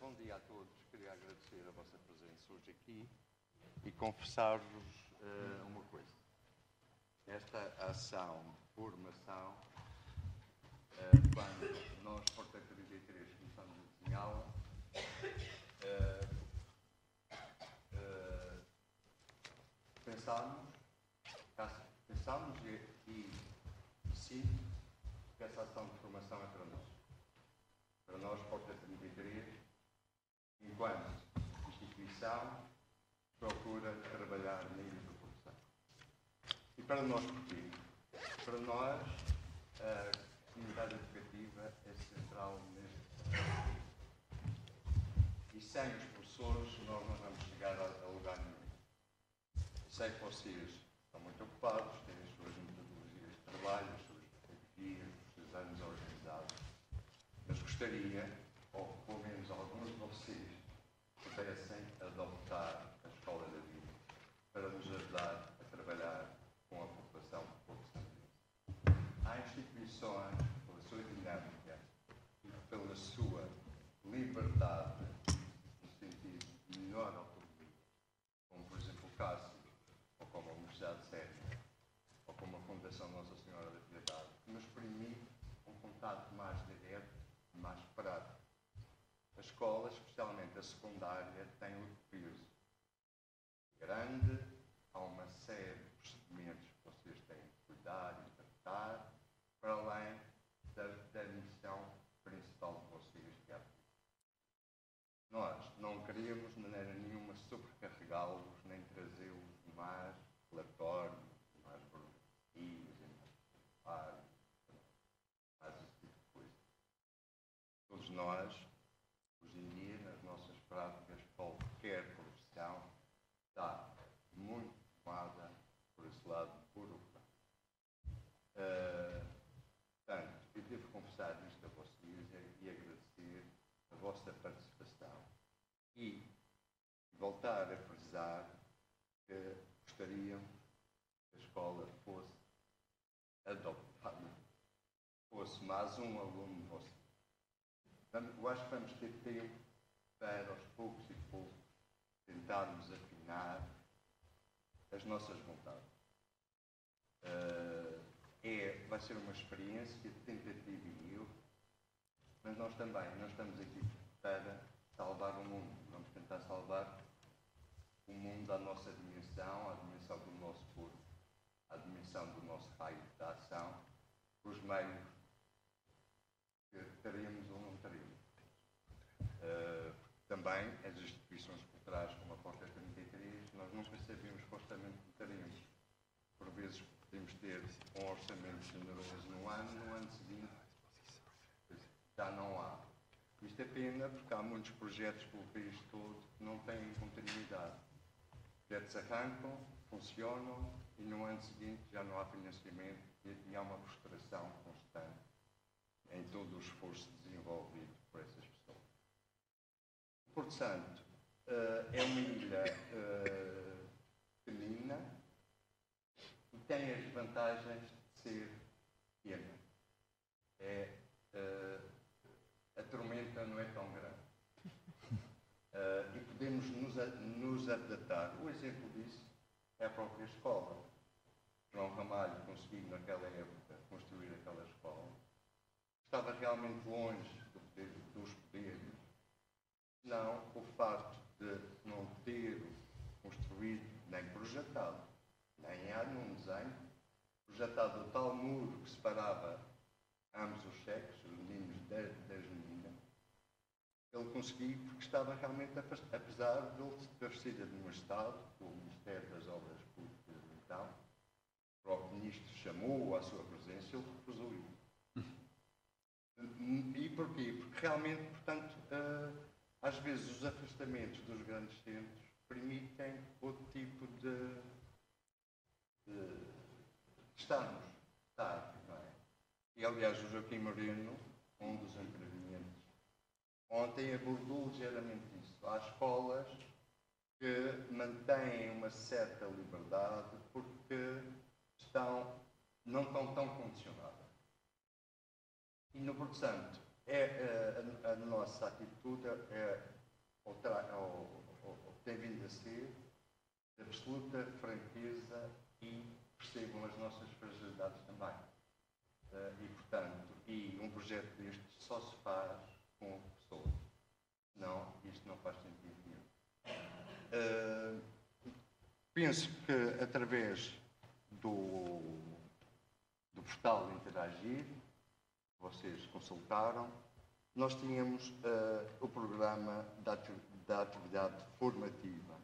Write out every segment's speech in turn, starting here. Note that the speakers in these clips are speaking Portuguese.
bom dia a todos. Queria agradecer a vossa presença hoje aqui e confessar-vos uh, uma coisa. Esta ação de formação, uh, quando nós, Porta 33, começamos a desenhá-la, uh, pensámos, pensámos e, e sim, que essa ação de formação é para nós. Para nós, Porta 33, enquanto instituição, procura trabalhar na produção. E para nós, porquê? Para nós, a comunidade educativa é central neste E sem os professores, nós não vamos chegar a, lugar nenhum. Sei que vocês estão muito ocupados, têm as suas metodologias de trabalho, as suas estratégias, os seus anos organizados, mas gostaria, ou pelo menos alguns de vocês, pudessem adoptar a escola da vida para nos ajudar a trabalhar com a população porto-santense. Há instituições, pela sua dinâmica e pela sua liberdade, no sentido de melhor autonomia, como por exemplo o CASI, ou como a Universidade Séria, ou como a Fundação Nossa Senhora da Piedade, que nos permite um contato mais direto, mais prático a escola, especialmente a secundária, tem o peso grande, há uma série de procedimentos que vocês têm de cuidar e tratar, para além da, da missão principal de vocês, que é a Nós não queríamos, de maneira nenhuma, sobrecarregá-los, nem trazê-los mais relatórios, mais burocracias, mais mais esse tipo de coisa. Todos nós práticas, qualquer profissão está muito tomada por esse lado burocrático. Uh, portanto, eu devo confessar isto a vocês e agradecer a vossa participação e voltar a frisar que gostariam que a escola fosse adoptada, fosse mais um aluno vocês. Eu acho que vamos ter tempo para aos poucos e poucos tentarmos afinar as nossas vontades. Uh, é, vai ser uma experiência tentativa e erro, mas nós também, nós estamos aqui para salvar o mundo. Vamos tentar salvar o mundo à nossa dimensão, à dimensão do nosso corpo, à dimensão do nosso raio de ação, os meios que teremos ou não teremos. Uh, também as instituições culturais, como a Porta 33, nós nunca sabemos que orçamento teremos. Por vezes podemos ter um orçamento generoso no ano, no ano seguinte já não há. Isto é pena porque há muitos projetos pelo país todo que não têm continuidade. Projetos arrancam, funcionam e no ano seguinte já não há financiamento e há uma frustração constante em todo o esforço desenvolvido por essas pessoas. Porto Santo uh, é uma ilha uh, pequenina e tem as vantagens de ser pequena. É, a tormenta não é tão grande. e podemos nos, nos adaptar. O exemplo disso é a própria escola. João Ramalho conseguiu, naquela época, construir aquela escola. Estava realmente longe do poder, dos poderes não o facto de não ter construído, nem projetado, nem há num desenho, projetado o tal muro que separava ambos os sexos, os meninos meninas, ele conseguiu porque estava realmente, apesar de ele ter sido administrado pelo Ministério das Obras Públicas então, o próprio Ministro chamou-o à sua presença, ele recusou. E porquê? Porque realmente, portanto, uh, às vezes os afastamentos dos grandes centros permitem outro tipo de, de, estarmos, estar, é? E aliás o Joaquim Moreno, um dos intervenientes, ontem abordou ligeiramente isso. Há escolas que mantêm uma certa liberdade porque estão, não estão tão condicionadas. E no Porto Santo, é, a, a nossa atitude é, ou, ou, ou, tem vindo a ser de absoluta franqueza e percebam as nossas fragilidades também. Uh, e, portanto, e um projeto deste só se faz com. Não, isto não faz sentido nenhum. Uh, penso que através do, do portal Interagir, vocês consultaram, nós tínhamos uh, o programa da, da, atividade formativa.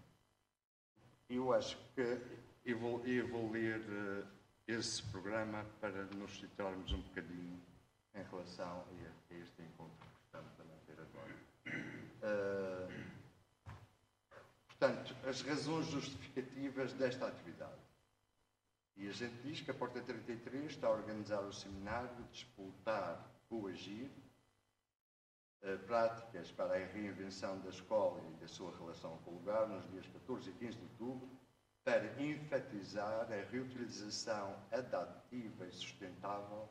Eu acho que eu vou, eu vou ler uh, esse programa para nos situarmos um bocadinho em relação a este encontro que estamos a manter agora. Uh, portanto, as razões justificativas desta atividade. E a gente diz que a Porta 33 está a organizar o seminário de Despoltar o Agir, uh, práticas para a reinvenção da escola e da sua relação com o lugar, nos dias 14 e 15 de outubro, para enfatizar a reutilização adaptativa e sustentável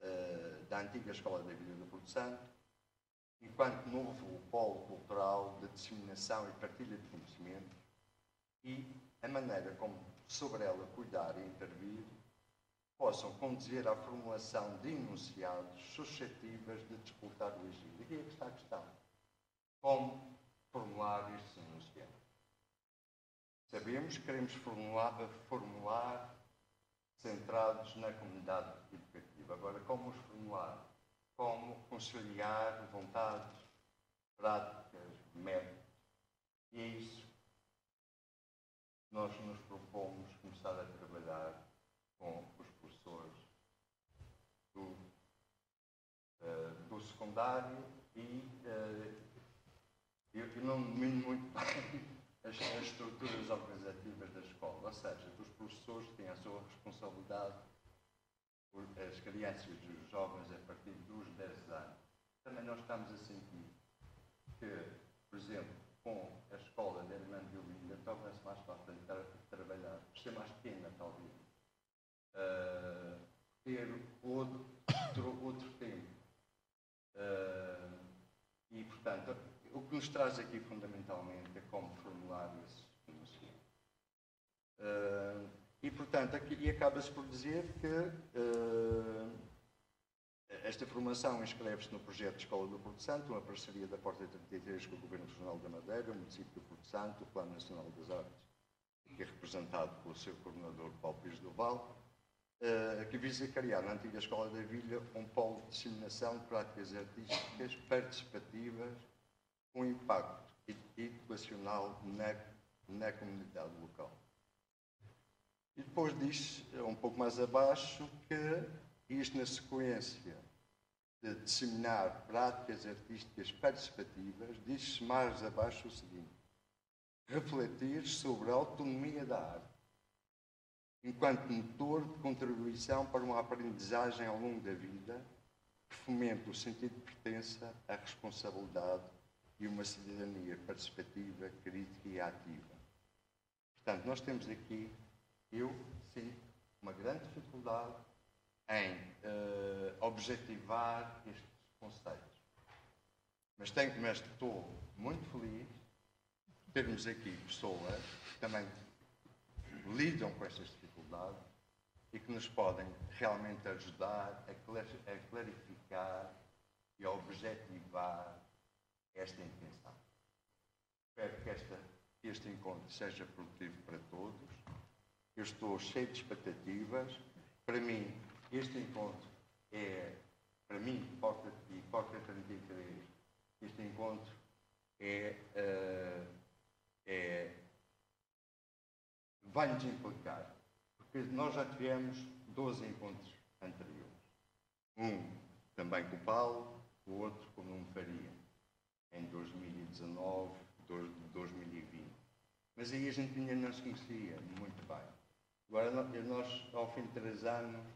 uh, da antiga Escola da Vida do Porto Santo, enquanto novo polo cultural de disseminação e partilha de conhecimento e a maneira como sobre ela cuidar e intervir possam conduzir à formulação de enunciados suscetíveis de disputar o exílio. Aqui é que está a questão. Como formular estes enunciados? Sabemos que queremos formular, formular centrados na comunidade educativa. Agora, como os formular? Como conciliar vontades, práticas, métodos? E é isso que nós nos propomos começar a trabalhar com os professores do, uh, do secundário e uh, eu, não domino muito bem as, as estruturas organizativas da escola, ou seja, os professores têm a sua responsabilidade as crianças e os jovens a partir dos 10 anos. Também nós estamos a sentir que, por exemplo, com a escola da Irmã de Olinda, torna-se mais fácil tra trabalhar, por ser mais pequena, talvez. Uh, ter outro, outro, tempo. Uh, e, portanto, o que nos traz aqui fundamentalmente é como formular esse conhecimento. Uh, e, portanto, aqui, acaba-se por dizer que uh, esta formação inscreve-se no projeto de Escola do Porto Santo, uma parceria da Porta 33 com o Governo Regional da Madeira, o município do Porto Santo, o Plano Nacional das Artes, que é representado pelo seu coordenador Paulo Pires do Val, uh, que visa criar na antiga Escola da Vilha um polo de disseminação de práticas artísticas participativas um impacto educacional na, na comunidade local. E depois diz, um pouco mais abaixo, que isto na sequência de disseminar práticas artísticas participativas, diz-se mais abaixo o seguinte: refletir sobre a autonomia da arte, enquanto motor de contribuição para uma aprendizagem ao longo da vida que fomente o sentido de pertença, a responsabilidade e uma cidadania participativa, crítica e ativa. Portanto, nós temos aqui, eu sinto uma grande dificuldade em uh, objetivar estes conceitos. Mas, tenho, mas estou muito feliz de termos aqui pessoas que também lidam com estas dificuldades e que nos podem realmente ajudar a clarificar e a objetivar esta intenção. Espero que esta, este encontro seja produtivo para todos. Eu estou cheio de expectativas. Para mim, este encontro é, para mim, Porta, e Porta 33, este encontro é, uh, é vai-nos implicar, porque nós já tivemos 12 encontros anteriores. Um também com o Paulo, o outro com o Nuno Faria em 2019, 2020. Mas aí a gente ainda não se conhecia muito bem. Agora nós, ao fim de três anos,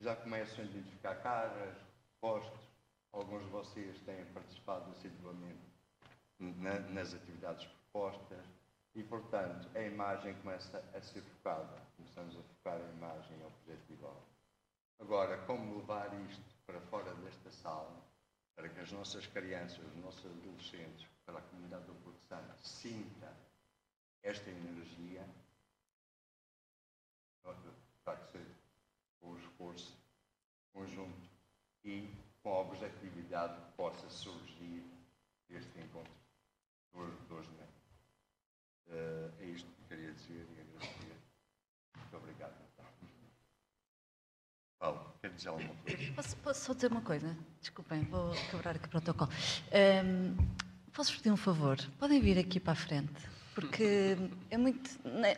já começam a identificar caras, postos. Alguns de vocês têm participado assiduamente na, nas atividades propostas e, portanto, a imagem começa a ser focada. Começamos a focar a imagem objetival. Agora, como levar isto para fora desta sala para que as nossas crianças, os nossos adolescentes, para a comunidade do Porto Santo, sinta esta energia, terá que ser o esforço conjunto e com a objetividade que possa surgir deste encontro de hoje manhã. Uh, é isto que queria dizer e agradecer. Muito obrigado. Então. Paulo, quer dizer alguma coisa? Posso, posso só dizer uma coisa? Desculpem, vou quebrar aqui o protocolo. Um, posso pedir um favor? Podem vir aqui para a frente? Porque é muito.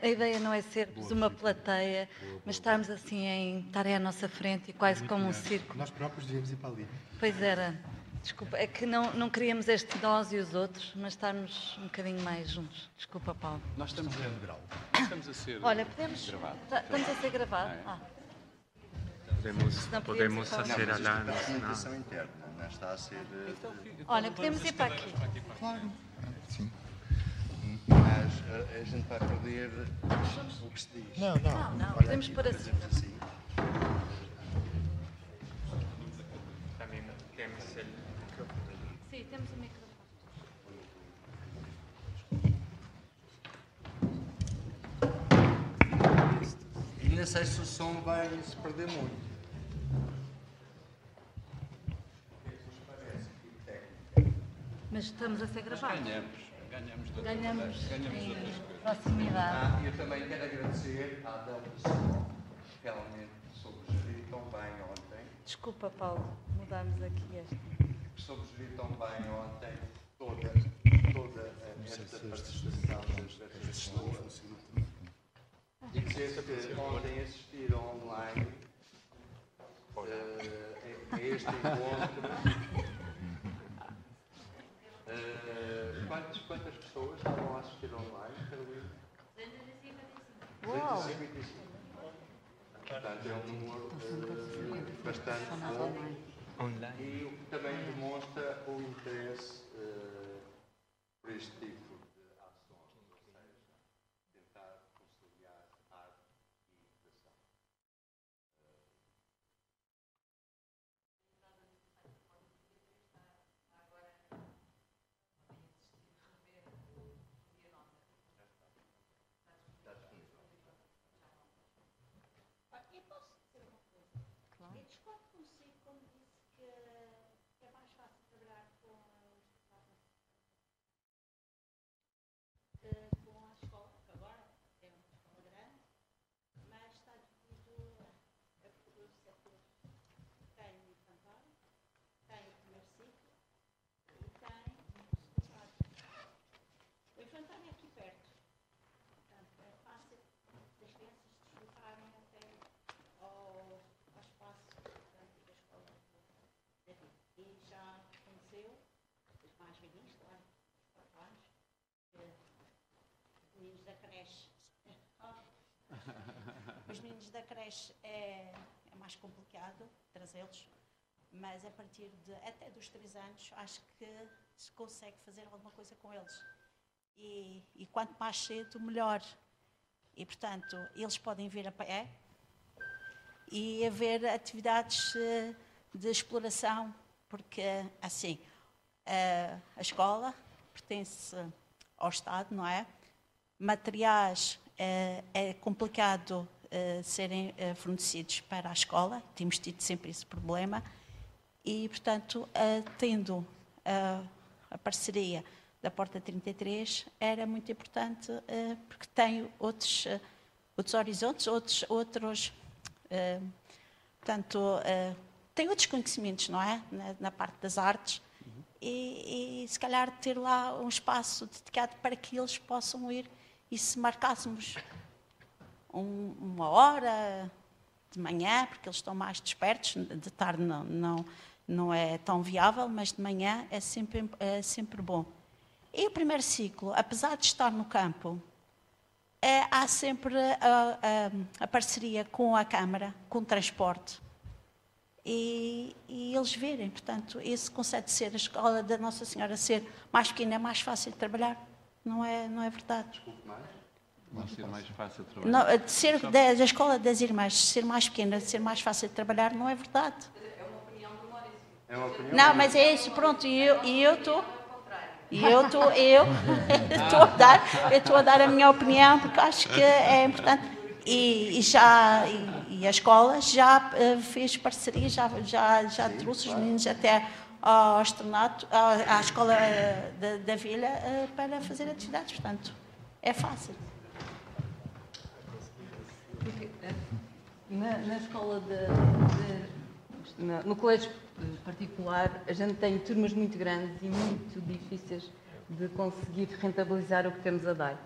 A ideia não é sermos uma plateia, mas estarmos assim em estarem à nossa frente e quase como um circo. Nós próprios devíamos ir para ali. Pois era. Desculpa, é que não, não queríamos este nós e os outros, mas estarmos um bocadinho mais juntos. Desculpa, Paulo. Nós estamos a, estamos a ser Olha, podemos. Gravados. Tá, estamos a ser gravados? É? Ah. Podemos, podemos fazer a apresentação interna, não está a ser. Então, Olha, podemos ir para aqui. Claro. Sim mas a, a, gente vai perder o que se diz. Não, não. Não, não. Podemos pôr assim. assim. Também temos microfone. Sim, temos o microfone. E não sei se o som vai se perder muito. Mas estamos a ser gravados. Ganhamos. Ganhamos, de ganhamos, ganhamos em outras coisas. proximidade. Ah, eu também quero agradecer à que realmente soube gerir tão bem ontem. Desculpa, Paulo, mudarmos aqui. Que soube gerir tão bem ontem toda, toda esta participação das pessoas. E dizer que ontem assistiram online uh, a este encontro. Uh, quantas, quantas pessoas estavam a assistir online, Carolina? 255. Portanto, é um número uh, bastante bom online. e o que também demonstra o interesse uh, por este tipo meninos da creche. Os meninos da creche é, é mais complicado trazê-los, mas a partir de até dos três anos acho que se consegue fazer alguma coisa com eles. E, e quanto mais cedo, melhor. E, portanto, eles podem vir a pé e haver atividades eh, de exploração, porque, assim, a, a escola pertence ao Estado, não é? materiais é, é complicado serem é, fornecidos para a escola, temos tido sempre esse problema, e, portanto, tendo a parceria da Porta 33, era muito importante, porque tem outros, outros horizontes, outros, outros, portanto, tem outros conhecimentos, não é? Na, na parte das artes, e, e, se calhar ter lá um espaço dedicado para que eles possam ir e se marcássemos um, uma hora de manhã, porque eles estão mais despertos, de tarde não, não, não é tão viável, mas de manhã é sempre, é sempre bom. E o primeiro ciclo, apesar de estar no campo, é, há sempre a, a, a, parceria com a Câmara, com o transporte. E, e, eles verem, portanto, esse consegue ser a escola da Nossa Senhora ser mais pequena, é mais fácil de trabalhar. Não é, não é verdade. Desculpe. Vai ser mais fácil de trabalhar. Não, de ser da, da, escola das irmãs ser mais pequena, de ser mais fácil de trabalhar, não é verdade. É uma opinião do Maurício. É uma opinião. Não, mas é isso, pronto, e eu estou. E eu estou eu estou a dar eu estou a dar a minha opinião porque acho que é importante e, e já e, e a escola já eh, fez parceria já já já trouxe os meninos até ao externato à, à escola eh, da, da vila eh, para fazer atividades portanto é fácil Na, na escola de, de- no colégio particular, a gente tem turmas muito grandes e muito difíceis de conseguir rentabilizar o que temos a dar.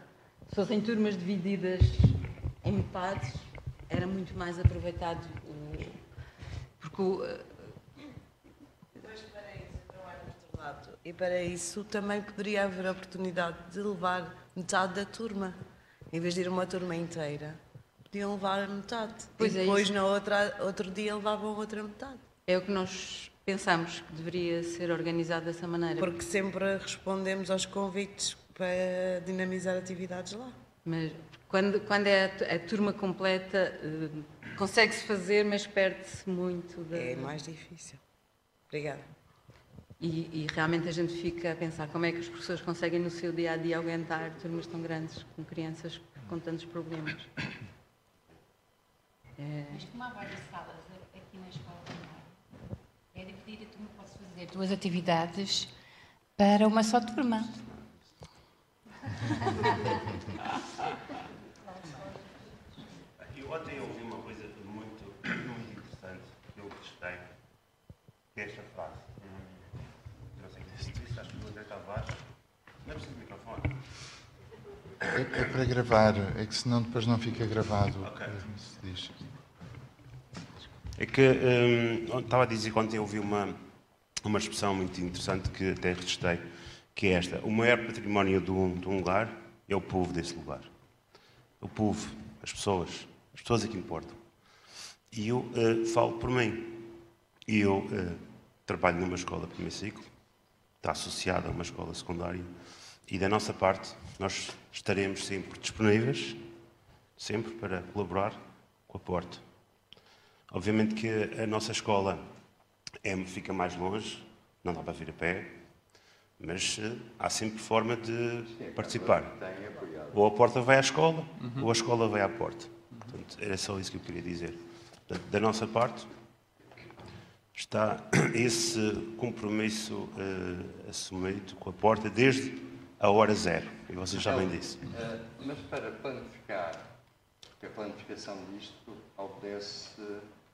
Se fossem turmas divididas em metades, era muito mais aproveitado o, porque o, lado. E para isso também poderia haver a oportunidade de levar metade da turma. Em vez de ir uma turma inteira, podiam levar metade. Pois e é depois, na outra, outro dia, levavam outra metade. é o que nós pensamos que deveria ser organizado dessa maneira. Porque sempre respondemos aos convites para dinamizar atividades lá. Mas quando, quando é a, a turma completa, eh, consegue-se fazer, mas perde-se muito. Da, É mais difícil. Obrigada. E, e realmente a gente fica a pensar como é que as pessoas conseguem no seu dia a dia aguentar turmas tão grandes com crianças com tantos problemas. É, Mas como há várias salas aqui na escola também, é dividir a turma, posso fazer duas atividades para uma só turma. Eu ontem ouvi uma coisa muito, muito interessante que eu gostei, que é esta frase. Não sei se disse, acho que o André Tavares. Não é preciso microfone. É, é para gravar, é que senão depois não fica gravado. Ok. como se diz. É que hum, estava a dizer ontem ouvi uma, uma expressão muito interessante que até registrei, que é esta. O maior património de um, de um lugar é o povo desse lugar. O povo, as pessoas, as pessoas é que importam. E eu eh, falo por mim. E eu eh, trabalho numa escola primeiro ciclo, está associada a uma escola secundária, e da nossa parte nós estaremos sempre disponíveis, sempre para colaborar com a Porta. Obviamente que a nossa escola é, fica mais longe, não dá para vir a pé, mas eh, há sempre forma de participar. Ou a porta vai à escola, ou a escola vai à porta. Portanto, era só isso que eu queria dizer. Portanto, da nossa parte, está esse compromisso eh, assumido com a porta desde a hora zero. E vocês sabem disso. Eh, mas para planificar, porque a planificação disto obedece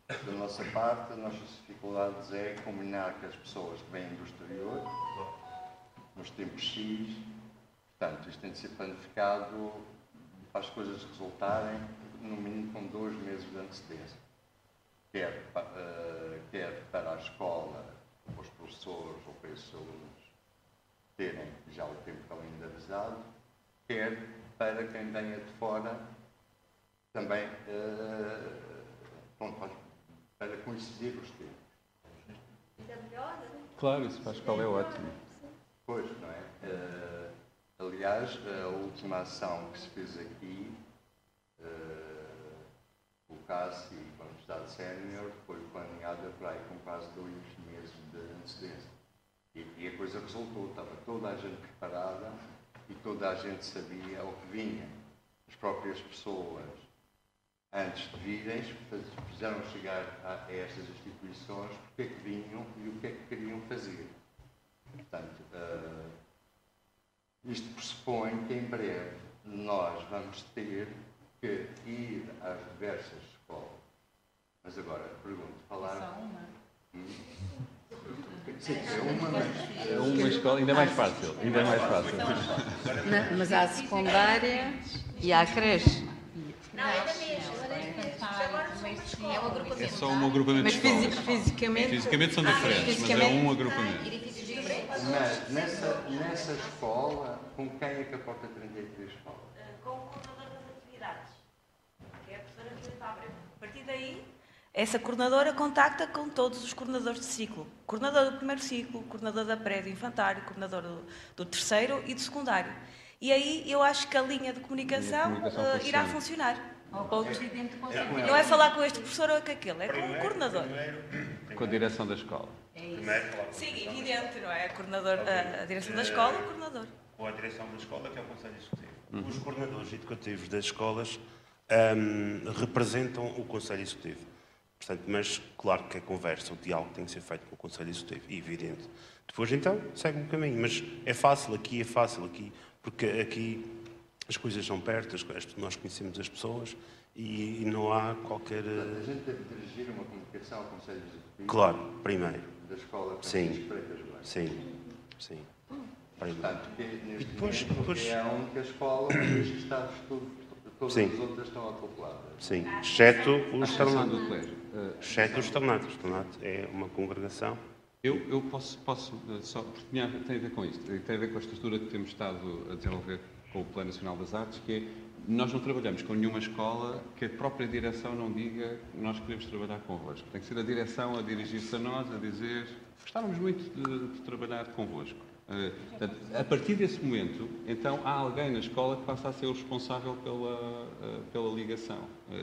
da nossa parte, as nossas dificuldades é combinar com as pessoas que vêm do exterior, nos tempos X, portanto, isto tem de ser planificado para as coisas resultarem, no mínimo com dois meses de antecedência. Quer, eh, quer para a escola, para os professores ou para esses alunos terem já o tempo calendarizado, quer para quem venha de fora também eh, pronto, para- coincidir os tempos. Claro, isso a escola é ótimo. Pois, não é? Eh, aliás, a última ação que se fez aqui, eh, o CAS e a Universidade Sénior, foi planeada para aí com quase dois meses de antecedência. E, e a coisa resultou, estava toda a gente preparada e toda a gente sabia o que vinha. As próprias pessoas, antes de virem, fizeram chegar a, estas instituições porque é que vinham e o que é que queriam fazer. Portanto, eh, isto pressupõe que em breve nós vamos ter que ir às diversas escolas. Mas agora, pergunto, falar. Hum? Sim, é uma, mas É uma escola, ainda é mais fácil. Ainda mais fácil. na- mas há a secundária e há a creche. É o agrupamento. É só um agrupamento Mas de fisi- escolas. fisicamente. Fisicamente são diferentes, mas é Fisicamente- um agrupamento. Mas nessa, nessa escola, com quem é que a Porta 33 fala? com o coordenador das atividades, que é a professora Filipe Abreu. A partir daí, essa coordenadora contacta com todos os coordenadores de ciclo. Coordenador do primeiro ciclo, coordenador da prédio infantário, coordenador do, do terceiro e do secundário. E aí eu acho que a linha de comunicação, comunicação eh, irá funciona. funcionar. Ou com o presidente do conselho. Não é falar com este professor ou com aquele, é com o coordenador. Com a direção da escola. Sim, evidente, não é? Coordenador, a, a direção da escola, o coordenador. ou a direção da escola, que é o Conselho Executivo. Os coordenadores educativos das escolas ahm, representam o Conselho Executivo. Portanto, mas claro que a conversa, o diálogo tem que ser feito com o Conselho Executivo, evidente. Depois, então, segue um caminho. Mas é fácil aqui, é fácil aqui, porque aqui as coisas são perto, nós conhecemos as pessoas e, e não há qualquer... Portanto, a eh, gente deve dirigir uma comunicação ao Conselho Executivo Claro, primeiro. da Escola Sim. Francisco Freitas Blanco. Sim, sim. Primeiro. Portanto, que neste depois- momento depois- é a única escola onde os estados, tudo, todas Sim. as outras estão acopladas. Sim, exceto o A exceção externato. do colégio. Eh, Exceto o externato. O externato é uma congregação. Eu, eu posso, posso eh, só, porque tem a ver com isto, e tem a ver com a estrutura que temos estado a desenvolver com o Plano Nacional das Artes, que é, nós não trabalhamos com nenhuma escola que a própria direção não diga que nós queremos trabalhar convosco. Tem que ser a direção a dirigir-se a nós, a dizer, gostávamos muito de, de trabalhar convosco. Eh, portanto, a partir desse momento, então, há alguém na escola que passa a ser o responsável pela, eh, pela ligação.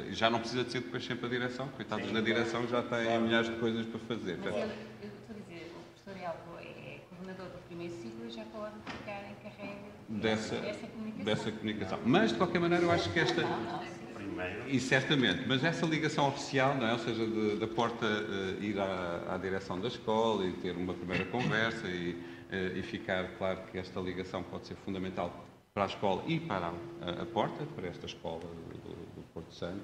E já não precisa de ser depois sempre a direção, coitados da direção já têm milhares de coisas para fazer. Mas Portanto, ele, eu estou a dizer, o professor Elbo é coordenador do primeiro ciclo e já pode ficar encarregue dessa, dessa comunicação. Dessa comunicação. Mas, de qualquer maneira, eu acho que esta. E certamente, mas essa ligação oficial, não é? ou seja, de- da porta eh, ir à, à direção da escola e ter uma primeira conversa e, eh, e ficar claro que esta ligação pode ser fundamental para a escola e para a, a porta, para esta escola do, do Porto Santo,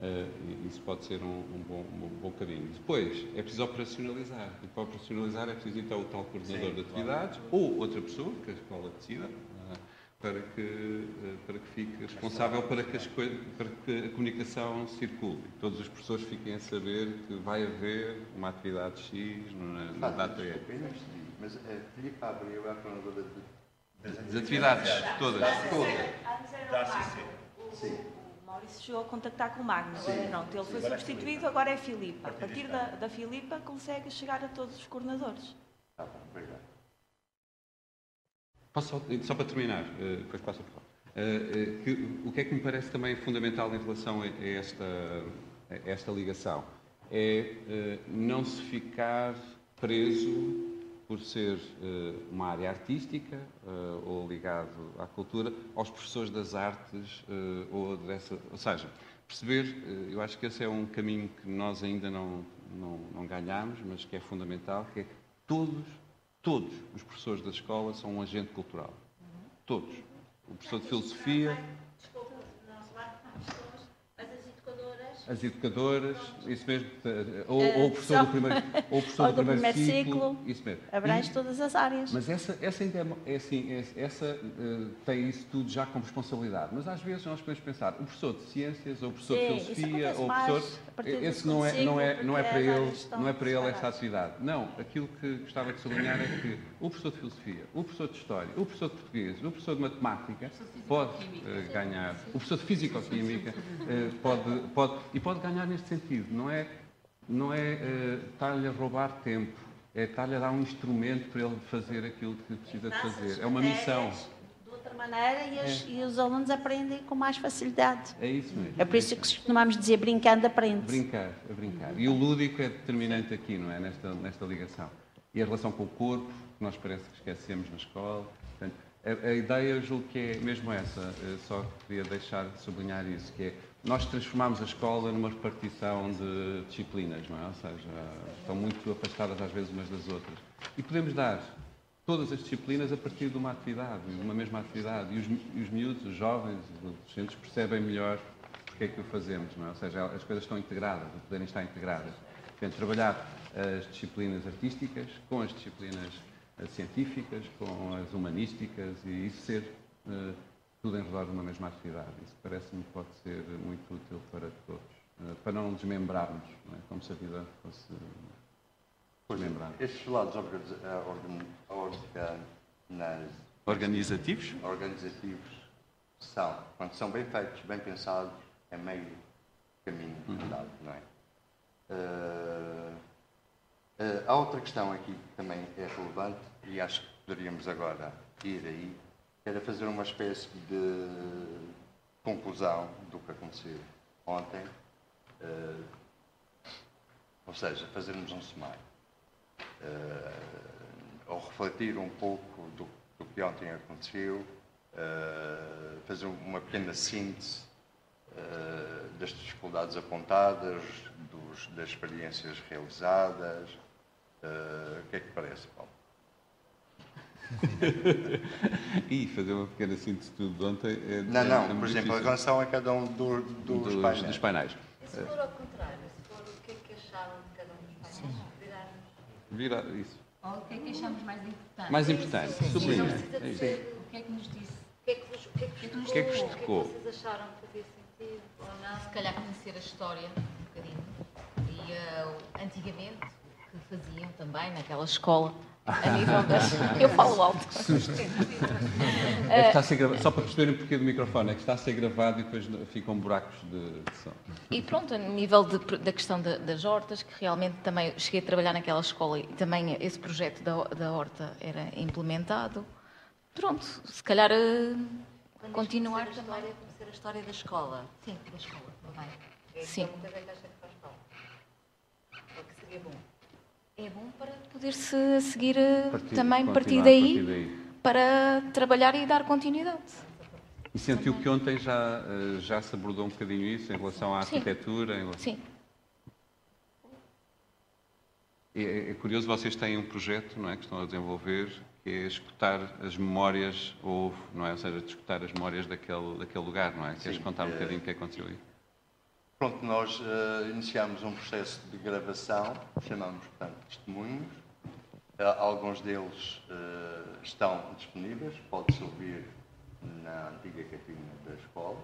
e isso pode ser um, um bom, um bom caminho. Depois, é preciso operacionalizar. E para operacionalizar é preciso então o tal coordenador de atividades ou outra pessoa, que a escola decida, para que, eh, para que fique responsável para que, as para que a comunicação circule. Todos os professores fiquem a saber que vai haver uma atividade X na, na Ah, data E. mas a Filipe Abreu é a coordenadora de... As atividades, todas. Era Da o ACC. Sim. Maurício chegou a contactar com o Magno. Pronto, ele foi substituído, agora é Filipa. A partir da, da Filipa consegue chegar a todos os coordenadores. Tá bom, obrigado. Só, para terminar, eh, depois passo a falar. Eh, eh, que- o que é que me parece também fundamental em relação a, esta, a esta ligação? É eh, não se ficar preso por ser eh, uma área artística eh, ou ligado à cultura aos professores das artes eh, ou dessa, ou seja, perceber, eh, eu acho que esse é um caminho que nós ainda não, não, não ganhamos, mas que é fundamental, que é que todos, todos os professores da escola são um agente cultural. Todos. O professor de filosofia, Desculpa, não se bate com pessoas, mas as educadoras. As educadoras, isso mesmo, eh, ou, Eh, ou o professor do primeiro, ou o professor ou do primeiro, ciclo, ciclo, isso mesmo. Abrange E- todas as áreas. Mas essa, essa ainda é, é assim, é- essa eh, tem isso tudo já como responsabilidade. Mas às vezes nós podemos pensar, o professor de ciências, ou o professor Sim, de filosofia, ou o professor. do Esse não é, não é, não é para ele, não é para ele esta separadas. atividade. Não, aquilo que gostava de sublinhar é que o professor de filosofia, o professor de história, o professor de português, o professor de matemática pode eh, ganhar, o professor de físico-química eh, pode, pode, e pode ganhar neste sentido. Não é, não é eh, estar-lhe a roubar tempo, é estar-lhe a dar um instrumento para ele fazer aquilo que precisa de fazer. É uma missão. outra maneira e, as- e os alunos aprendem com mais facilidade. É isso mesmo. É por isso que costumamos dizer brincando aprende. Brincar, a brincar. E o lúdico é determinante aqui, não é? Nesta, nesta ligação. E a relação com o corpo, que nós parece que esquecemos na escola. Portanto, a, a ideia, eu julgo que é mesmo essa. Eu só queria deixar de sublinhar isso, que é nós transformamos a escola numa repartição de disciplinas, não é? Ou seja, estão muito afastadas às vezes umas das outras. E podemos dar todas as disciplinas a partir de uma atividade, de uma mesma atividade. E os, e os miúdos, os jovens, os adolescentes percebem melhor porque é que o fazemos, não é? Ou seja, as coisas estão integradas, poderem estar integradas. Portanto, trabalhar as disciplinas artísticas com as disciplinas eh, científicas, com as humanísticas e isso ser eh, tudo em redor de uma mesma atividade. Isso parece-me que pode ser muito útil para todos, eh, para não desmembrarmos, não é? como se a vida fosse desmembrada. Estes lados eh, organ- organiz- Organizativos? organizativos são, quando são bem feitos, bem pensados, é meio caminho andado, não é? Eh, eh, há outra questão aqui que também é relevante e acho que poderíamos agora ir aí, era fazer uma espécie de conclusão do que aconteceu ontem, eh, ou seja, fazermos um sumário, eh, ou refletir um pouco do, do que ontem aconteceu, eh, fazer uma pequena síntese das dificuldades apontadas, dos, das experiências realizadas. Eh, o que é que parece, Paulo? e fazer uma pequena síntese de tudo de ontem. É, Não, é- não, é por muito exemplo, em difícil. relação a cada um do- dos, Dos- painéis. dos painéis. E se for ao contrário, se for o que é que acharam de cada um dos painéis, virarmos. Vira isso. Ou o que é que achamos mais importante? Mais importante, sublinha. Não É O que é que nos disse? O que é que vos, o que é que vos O que é que vos tocou? O que é que vocês acharam que fazia sentido ou não? se calhar conhecer a história um bocadinho. E o- antigamente, que faziam também naquela escola, a nível das. Eu falo alto. É que está a ser gravado, só para perceberem o porquê do microfone, é que está a ser gravado e depois ficam buracos de, de som. E pronto, a nível de- da questão da- das hortas, que realmente também cheguei a trabalhar naquela escola e também esse projeto da, da horta era implementado. Pronto, se calhar eh, Quando continuar também. história, conhecer a história da escola. Sim, da escola também. É Sim. Então, muita gente acha que faz falta. Ou que seria bom. É bom para poder-se seguir eh, Partir- também partir a daí, partir daí. para trabalhar e dar continuidade. E sentiu que ontem já, eh, já se abordou um bocadinho isso em relação à Sim. arquitetura? Em relação... Sim. É, é curioso, vocês têm um projeto não é, que estão a desenvolver, que é escutar as memórias, ou, não é? ou seja, de escutar as memórias daquele, daquele lugar, não é? Queres Sim, contar um é- bocadinho o que aconteceu aí? Pronto, nós eh, iniciámos um processo de gravação, chamamos, portanto, testemunhos. Eh, alguns deles eh, estão disponíveis, pode-se ouvir na antiga cantina da escola,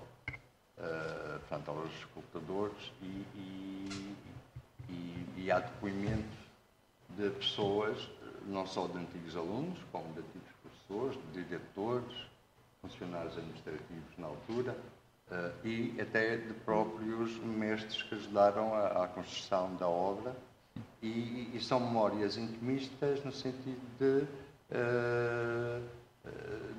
eh, portanto, aos escutadores, e, e- e- e há depoimentos de pessoas, não só de antigos alunos, como de antigos professores, de diretores, funcionários administrativos na altura, eh, e até de próprios mestres que ajudaram à, à construção da obra. E, e são memórias intimistas no sentido de eh,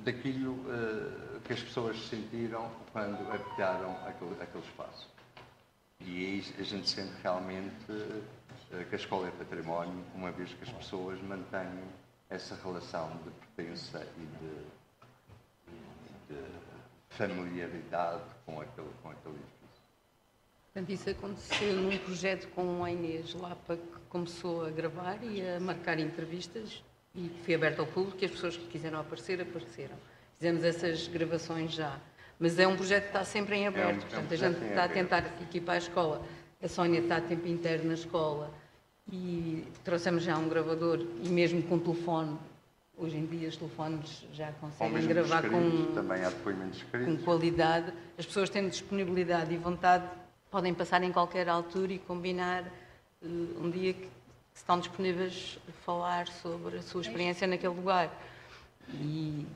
daquilo eh, que as pessoas sentiram quando habitaram aquele, aquele espaço. E aí a gente sente realmente eh, que a escola é património, uma vez que as pessoas mantêm essa relação de pertença e de, de familiaridade com aquele, com aquele edifício. Portanto, isso aconteceu num projeto com a Inês Lapa, que começou a gravar e a marcar entrevistas e foi aberto ao público e as pessoas que quiseram aparecer, apareceram. Fizemos essas gravações já. Mas é um projeto que está sempre em aberto. é um Portanto, a projeto gente em está a tentar equipar a escola. A Sónia está a tempo inteiro na escola e trouxemos já um gravador e mesmo com telefone. Hoje em dia os telefones já conseguem gravar com também há depoimentos com qualidade, as pessoas tendo disponibilidade e vontade, podem passar em qualquer altura e combinar eh, um dia que estão disponíveis a falar sobre a sua experiência naquele lugar. E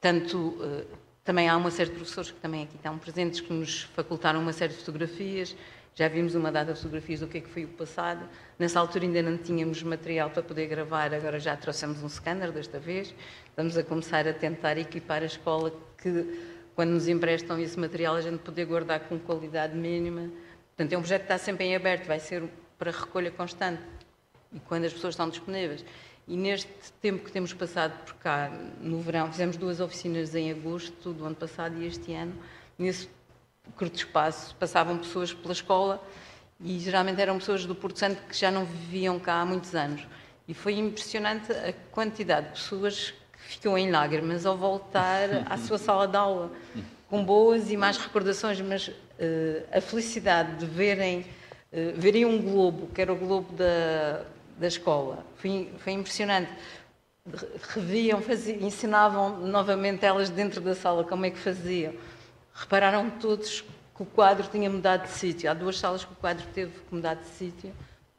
tanto eh, também há uma série de professores que também aqui estão presentes que nos facultaram uma série de fotografias. Já vimos uma data de fotografias do que é que foi o passado. Nessa altura ainda não tínhamos material para poder gravar, agora já trouxemos um scanner desta vez. Estamos a começar a tentar equipar a escola que, quando nos emprestam esse material, a gente poder guardar com qualidade mínima. Portanto, é um projeto que está sempre em aberto, vai ser para recolha constante e quando as pessoas estão disponíveis. E neste tempo que temos passado por cá, no verão, fizemos duas oficinas em agosto do ano passado e este ano. Nesse curto espaço passavam pessoas pela escola e geralmente eram pessoas do Porto Santo que já não viviam cá há muitos anos. E foi impressionante a quantidade de pessoas que ficou em lágrimas ao voltar à sua sala de aula, com boas e más recordações, mas eh, a felicidade de verem, eh, verem um globo, que era o globo da, da escola, foi, foi impressionante. Re- Reviam, faziam, ensinavam novamente elas dentro da sala como é que faziam. Repararam todos que o quadro tinha mudado de sítio. Há duas salas que o quadro teve que mudar de sítio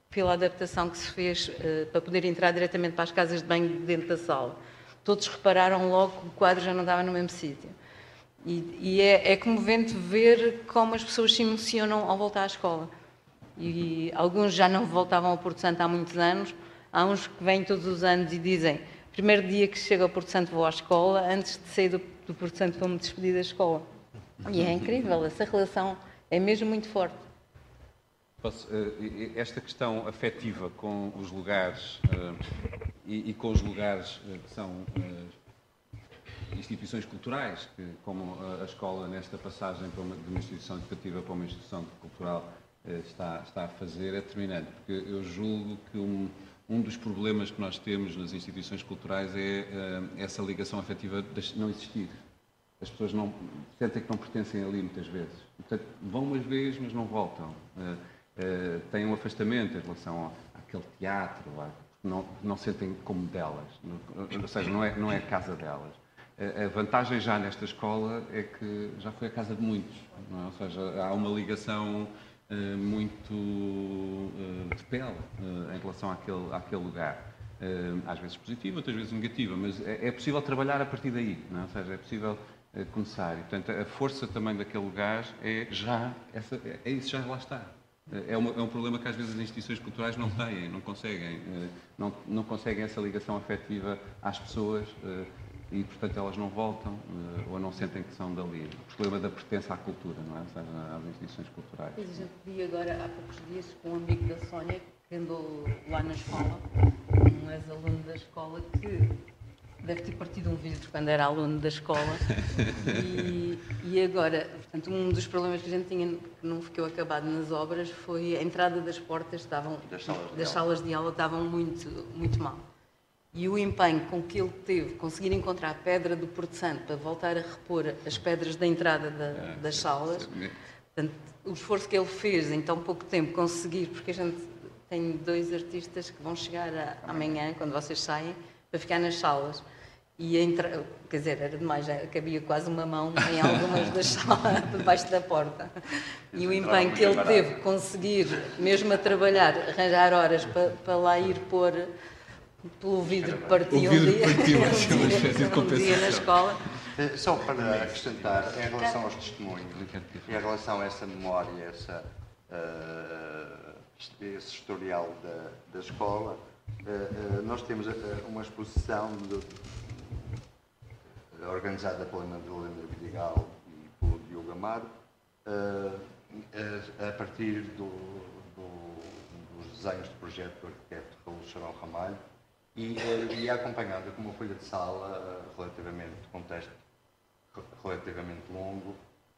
pela adaptação que se fez eh, para poder entrar diretamente para as casas de banho dentro da sala. Todos repararam logo que o quadro já não estava no mesmo sítio. E, e é, é comovente ver como as pessoas se emocionam ao voltar à escola. E alguns já não voltavam ao Porto Santo há muitos anos, há uns que vêm todos os anos e dizem: primeiro dia que chego ao Porto Santo vou à escola, antes de sair do, do Porto Santo vou-me despedir da escola. E é incrível, essa relação é mesmo muito forte. Uh, esta questão afetiva com os lugares uh, e, com os lugares uh, que são instituições culturais, como a escola nesta passagem de uma instituição educativa para uma instituição cultural está, a fazer, é determinante, porque eu julgo que um, dos problemas que nós temos nas instituições culturais é essa ligação afetiva não existir. As pessoas não sentem que não pertencem ali muitas vezes. Portanto, vão umas vezes, mas não voltam. Uh, uh, têm um afastamento em relação àquele teatro, à, não, não sentem como delas. Ou seja, não é, não é a casa delas. A vantagem já nesta escola é que já foi a casa de muitos. É? Ou seja, há uma ligação muito de pele em relação àquele, àquele lugar. às vezes positiva, outras vezes negativa, mas é, é possível trabalhar a partir daí. É? Ou seja, é possível começar. E, portanto, a força também daquele lugar é já, essa, é isso já lá está. É, uma, é, um problema que às vezes as instituições culturais não têm, não conseguem, eh, não, não conseguem essa ligação afetiva às pessoas eh, e, portanto, elas não voltam eh, ou não sentem que são dali. O problema da pertença à cultura, não é? Às instituições culturais. Pois gente vi agora, há poucos dias, com um amigo da Sónia, que andou lá na escola, um ex-aluno da escola, que deve ter partido um vidro quando era aluno da escola. E, e, agora, portanto, um dos problemas que a gente tinha, que não ficou acabado nas obras, foi a entrada das portas estavam, das salas de, das aula. Salas de aula estavam muito, muito mal. E o empenho com que ele teve, conseguir encontrar a pedra do Porto Santo para voltar a repor as pedras da entrada da, é, das salas, portanto, o esforço que ele fez em tão pouco tempo conseguir, porque a gente tem dois artistas que vão chegar a, amanhã, quando vocês saem, para ficar nas salas. E entra, quer dizer, era demais, já cabia quase uma mão em algumas das salas, debaixo da porta. E o empenho que ele teve, conseguir, mesmo a trabalhar, arranjar horas para, para lá ir pôr pelo vidro que partiu um dia, partiu, um, dia, um dia na escola. Eh, só para acrescentar, em relação aos testemunhos, em relação a essa memória, essa, uh, esse historial da, da escola, uh, uh, nós temos uma exposição de, organizada pela Madalena Vidigal e pelo Diogo Amaro, uh, a, a, partir do, do, dos desenhos de projeto do arquiteto Raul Charol Ramalho e, uh, e é acompanhada com uma folha de sala relativamente, contexto relativamente longo,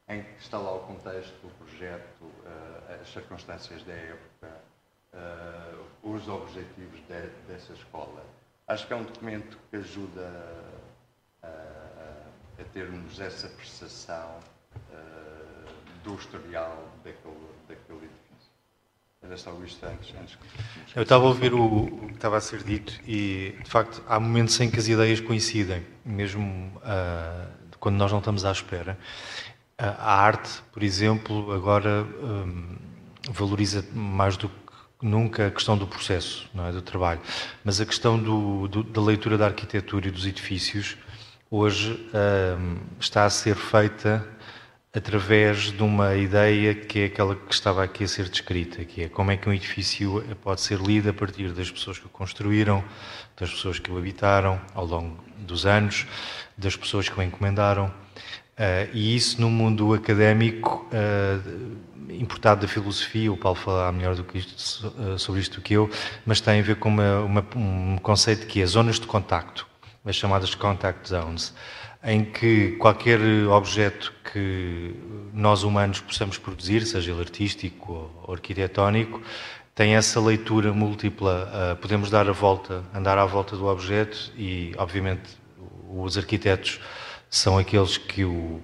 em que está lá o contexto, o projeto, as circunstâncias da época, os objetivos de, dessa escola. Acho que é um documento que ajuda a a termos essa percepção uh, do historial daquele, daquele edifício. Era só isto antes, antes que... Eu estava a ouvir o, o, que estava a ser dito e, de facto, há momentos em que as ideias coincidem, mesmo uh, quando nós não estamos à espera. Uh, a arte, por exemplo, agora um, valoriza mais do que nunca a questão do processo, não é, do trabalho, mas a questão do, do, da leitura da arquitetura e dos edifícios hoje um, está a ser feita através de uma ideia que é aquela que estava aqui a ser descrita, que é como é que um edifício pode ser lido a partir das pessoas que o construíram, das pessoas que o habitaram ao longo dos anos, das pessoas que o encomendaram. Uh, e isso no mundo académico, uh, importado da filosofia, o Paulo falará melhor do que isto, sobre isto do que eu, mas tem a ver com uma, uma, um conceito que é zonas de contacto as chamadas contact zones, em que qualquer objeto que nós humanos possamos produzir, seja ele artístico ou arquitetónico, tem essa leitura múltipla. Uh, podemos dar a volta, andar à volta do objeto e, obviamente, os arquitetos são aqueles que o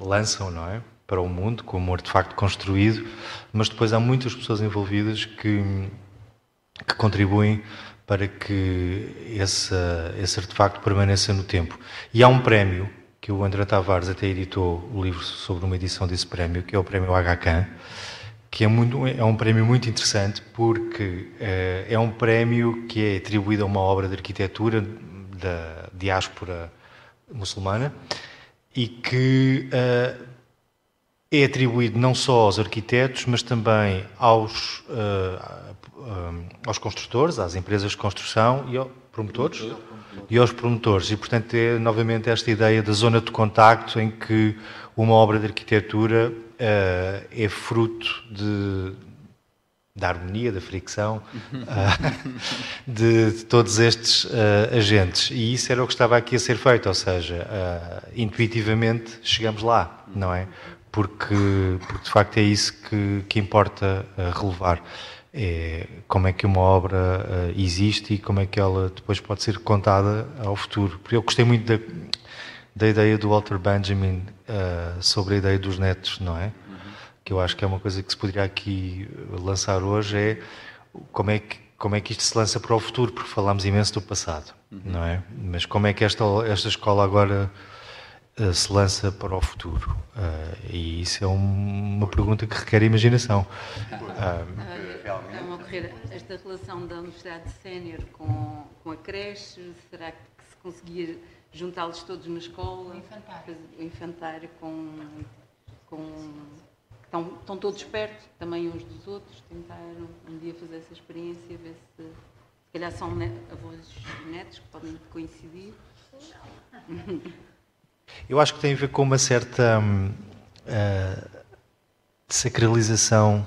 lançam, não é? Para o mundo, como um artefacto construído, mas depois há muitas pessoas envolvidas que, que contribuem para que esse, esse artefacto permaneça no tempo. E há um prémio, que o André Tavares até editou o livro sobre uma edição desse prémio, que é o prémio HK, que é, muito, é um prémio muito interessante porque é, é um prémio que é atribuído a uma obra de arquitetura da diáspora muçulmana e que uh, é atribuído não só aos arquitetos, mas também aos uh, aos construtores, às empresas de construção e ao promotores e aos promotores. E, portanto, é novamente esta ideia da zona de contacto em que uma obra de arquitetura uh, é fruto de, da harmonia, da fricção, uh, de, de, todos estes uh, agentes. E isso era o que estava aqui a ser feito, ou seja, intuitivamente chegamos lá, não é? Porque, porque de facto é isso que, que importa relevar é como é que uma obra uh, existe e como é que ela depois pode ser contada ao futuro. Porque eu gostei muito da, da ideia do Walter Benjamin uh, sobre a ideia dos netos, não é? Uhum. Que eu acho que é uma coisa que se poderia aqui lançar hoje é como é que como é que isto se lança para o futuro, porque falámos imenso do passado, uhum. não é? Mas como é que esta esta escola agora uh, se lança para o futuro? e isso é um, uma pergunta que requer imaginação ocorrer esta relação da Universidade Sénior com, com a creche? Será que se conseguir juntá-los todos na escola? O infantário. O infantário com, com estão, estão todos perto, também uns dos outros, tentar um dia fazer essa experiência, ver se, se calhar são avós e netos que podem coincidir. Eu acho que tem a ver com uma certa uh, sacralização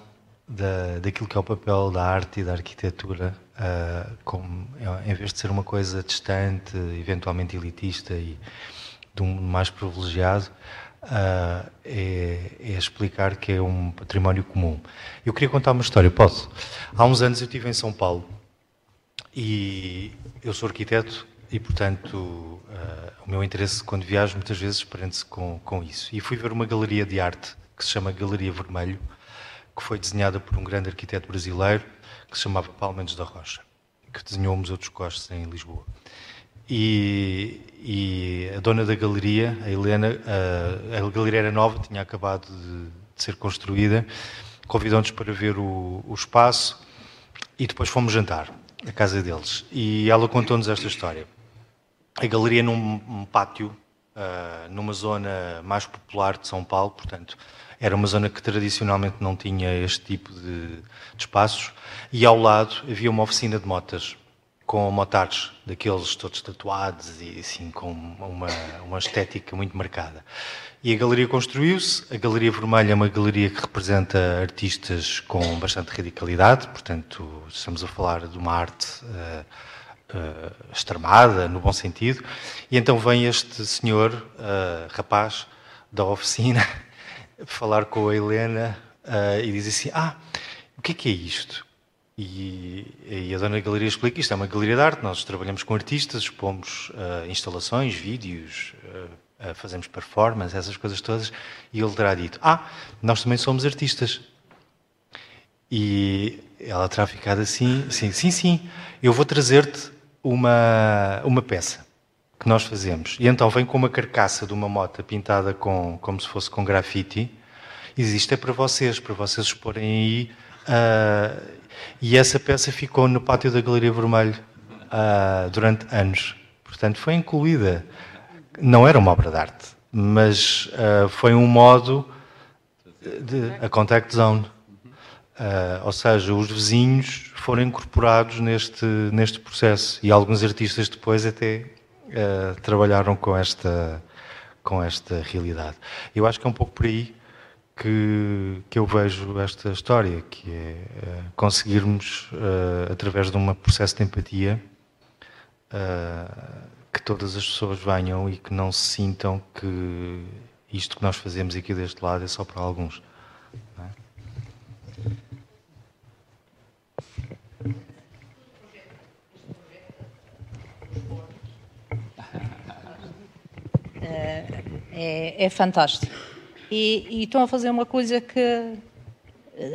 da, daquilo que é o papel da arte e da arquitetura, uh, como, em vez de ser uma coisa distante, eventualmente elitista e de um mais privilegiado, uh, é, é, explicar que é um património comum. Eu queria contar uma história, posso? Há uns anos eu estive em São Paulo e eu sou arquiteto e, portanto, uh, o meu interesse quando viajo muitas vezes prende-se com, com isso. E fui ver uma galeria de arte que se chama Galeria Vermelho, que foi desenhada por um grande arquiteto brasileiro que se chamava Paulo Mendes da Rocha, que desenhou o Museu dos Costos em Lisboa. E, e, a dona da galeria, a Helena, a, a galeria era nova, tinha acabado de, de ser construída, convidou-nos para ver o, o, espaço e depois fomos jantar à casa deles. E ela contou-nos esta história. A galeria num um pátio, uh, numa zona mais popular de São Paulo, portanto, era uma zona que tradicionalmente não tinha este tipo de, de espaços e ao lado havia uma oficina de motas com motards daqueles todos tatuados e assim com uma, uma estética muito marcada. E a galeria construiu-se. A Galeria Vermelha é uma galeria que representa artistas com bastante radicalidade, portanto, estamos a falar de uma arte uh, uh, extremada, no bom sentido. E então vem este senhor, uh, rapaz, da oficina, falar com a Helena uh, e diz assim: Ah, o que é que é isto? E, e, a dona da galeria explica: Isto é uma galeria de arte, nós trabalhamos com artistas, expomos uh, instalações, vídeos, uh, fazemos performance, essas coisas todas. E ele terá dito: Ah, nós também somos artistas. E ela terá ficado assim: Sim, sim, sim, eu vou trazer-te uma, uma peça que nós fazemos. E então vem com uma carcaça de uma moto pintada com, como se fosse com grafite. Existe é para vocês, para vocês exporem aí. Uh, e essa peça ficou no pátio da Galeria Vermelho uh, durante anos. Portanto, foi incluída. Não era uma obra de arte, mas uh, foi um modo de a contact zone. Uh, ou seja, os vizinhos foram incorporados neste, neste processo e alguns artistas depois até uh, trabalharam com esta, com esta realidade. Eu acho que é um pouco por aí que, que eu vejo esta história, que é uh, conseguirmos, uh, através de um processo de empatia, que todas as pessoas venham e que não se sintam que isto que nós fazemos aqui deste lado é só para alguns. É, é fantástico. E, e, estão a fazer uma coisa que,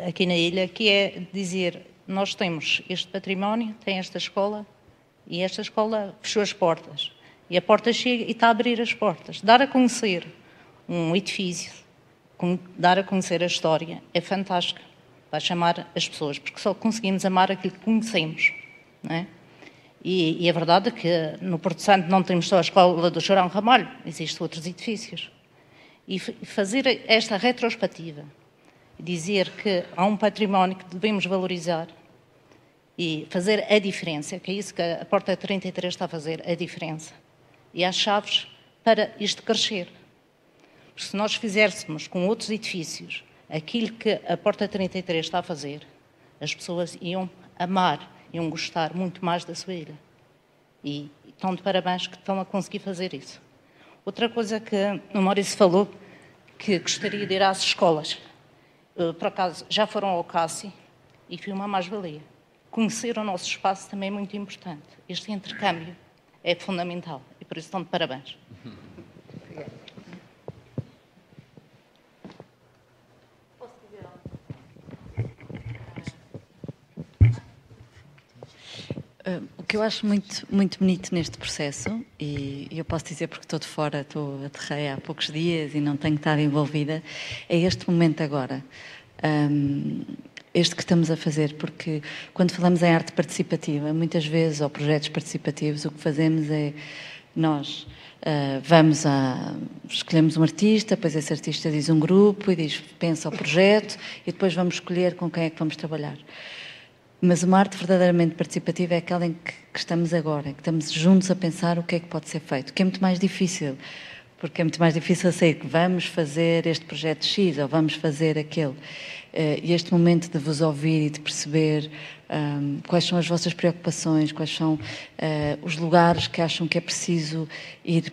aqui na ilha, que é dizer, nós temos este património, tem esta escola, e esta escola fechou as portas. E a porta chega e está a abrir as portas. Dar a conhecer um edifício, dar a conhecer a história, é fantástico. Vai chamar as pessoas, porque só conseguimos amar aquilo que conhecemos. Não é? E, e a verdade é que no Porto Santo não temos só a escola do Chorão Ramalho, existem outros edifícios. E fazer esta retrospectiva, dizer que há um património que devemos valorizar e fazer a diferença, que é isso que a Porta 33 está a fazer, a diferença. E as chaves para isto crescer. Porque se nós fizéssemos com outros edifícios aquilo que a Porta 33 está a fazer, as pessoas iam amar, iam gostar muito mais da sua ilha. E estão de parabéns que estão a conseguir fazer isso. Outra coisa que o Maurício falou, que gostaria de ir às escolas. Eh, por acaso, já foram ao CASSI e foi uma mais-valia. Conhecer o nosso espaço também é muito importante. Este intercâmbio é fundamental e por isso estão de parabéns. Uh, o que eu acho muito, muito bonito neste processo, e eu posso dizer porque estou de fora, estou aterrei há poucos dias e não tenho estado envolvida, é este momento agora. Um, este que estamos a fazer, porque quando falamos em arte participativa, muitas vezes, ou projetos participativos, o que fazemos é nós uh, vamos a. escolhemos um artista, depois esse artista diz um grupo e diz, pensa o projeto, e depois vamos escolher com quem é que vamos trabalhar. Mas uma arte verdadeiramente participativa é aquela em que, que, estamos agora, que estamos juntos a pensar o que é que pode ser feito, que é muito mais difícil, porque é muito mais difícil sair que vamos fazer este projeto X ou vamos fazer aquele. Eh, e este momento de vos ouvir e de perceber um, quais são as vossas preocupações, quais são uh, os lugares que acham que é preciso ir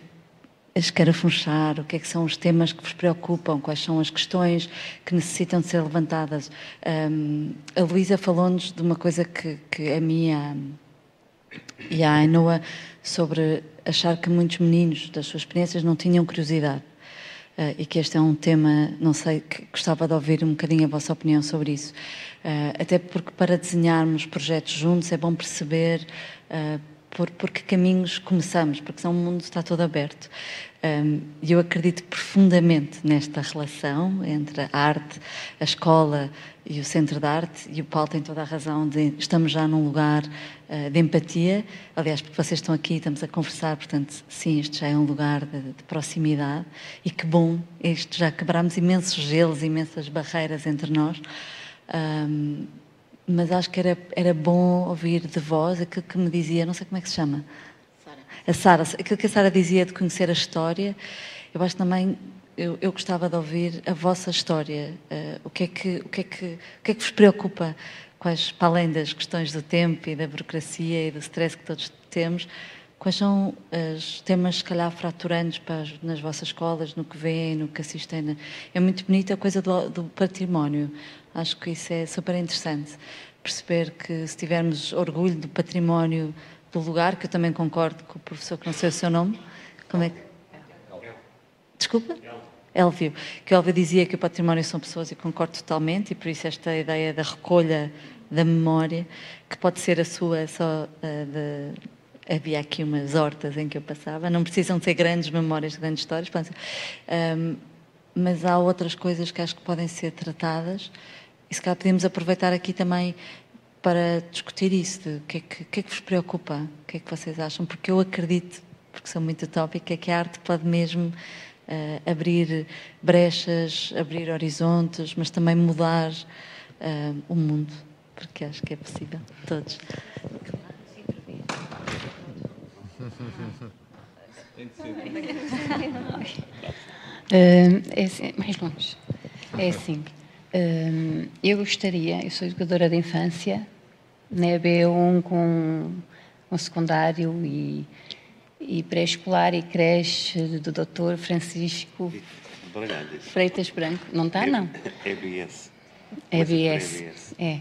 escarafunchar, o que é que são os temas que vos preocupam, quais são as questões que necessitam de ser levantadas. Um, a Luísa falou-nos de uma coisa que, que a minha e a Ainoa sobre achar que muitos meninos das suas experiências não tinham curiosidade. Uh, e que este é um tema, não sei, que gostava de ouvir um bocadinho a vossa opinião sobre isso. Uh, até porque para desenharmos projetos juntos é bom perceber uh, por, por que caminhos começamos, porque senão o mundo está todo aberto. E eu acredito profundamente nesta relação entre a arte, a escola e o centro de arte, e o Paulo tem toda a razão de estamos já num lugar uh, de empatia. Aliás, porque vocês estão aqui, estamos a conversar, portanto, sim, isto já é um lugar de, de proximidade. E que bom, isto já quebramos imensos gelos, imensas barreiras entre nós. Um, mas acho que era, era bom ouvir de voz aquilo que me dizia, não sei como é que se chama. Sara. A Sara, aquilo que a Sara dizia de conhecer a história, eu acho também, eu, eu gostava de ouvir a vossa história. Uh, o, que é que, o, que é que, o que é que vos preocupa, quais, para além das questões do tempo e da burocracia e do stress que todos temos, quais são os temas, se calhar, fraturantes para, nas vossas escolas, no que veem, no que assistem? É muito bonita a coisa do, do património. Acho que isso é super interessante. Perceber que se tivermos orgulho do património do lugar, que eu também concordo com o professor que não sei o seu nome. Como é que. Desculpa? Elvio. Que Elvio dizia que o património são pessoas e concordo totalmente, e por isso esta ideia da recolha da memória, que pode ser a sua só uh, de havia aqui umas hortas em que eu passava, não precisam ser grandes memórias, grandes histórias, um, mas há outras coisas que acho que podem ser tratadas e se calhar podemos aproveitar aqui também para discutir isso, de o que, é que, que, é que vos preocupa, o que é que vocês acham, porque eu acredito, porque sou muito utópica, que a arte pode mesmo uh, abrir brechas, abrir horizontes, mas também mudar uh, o mundo, porque acho que é possível, todos. Uh, é assim, mais longe. É assim, eu gostaria, eu sou educadora de infância, na EB1 com um secundário e, e pré-escolar e creche do Dr. Francisco Freitas Branco. Não está, não? EBS. EBS, é.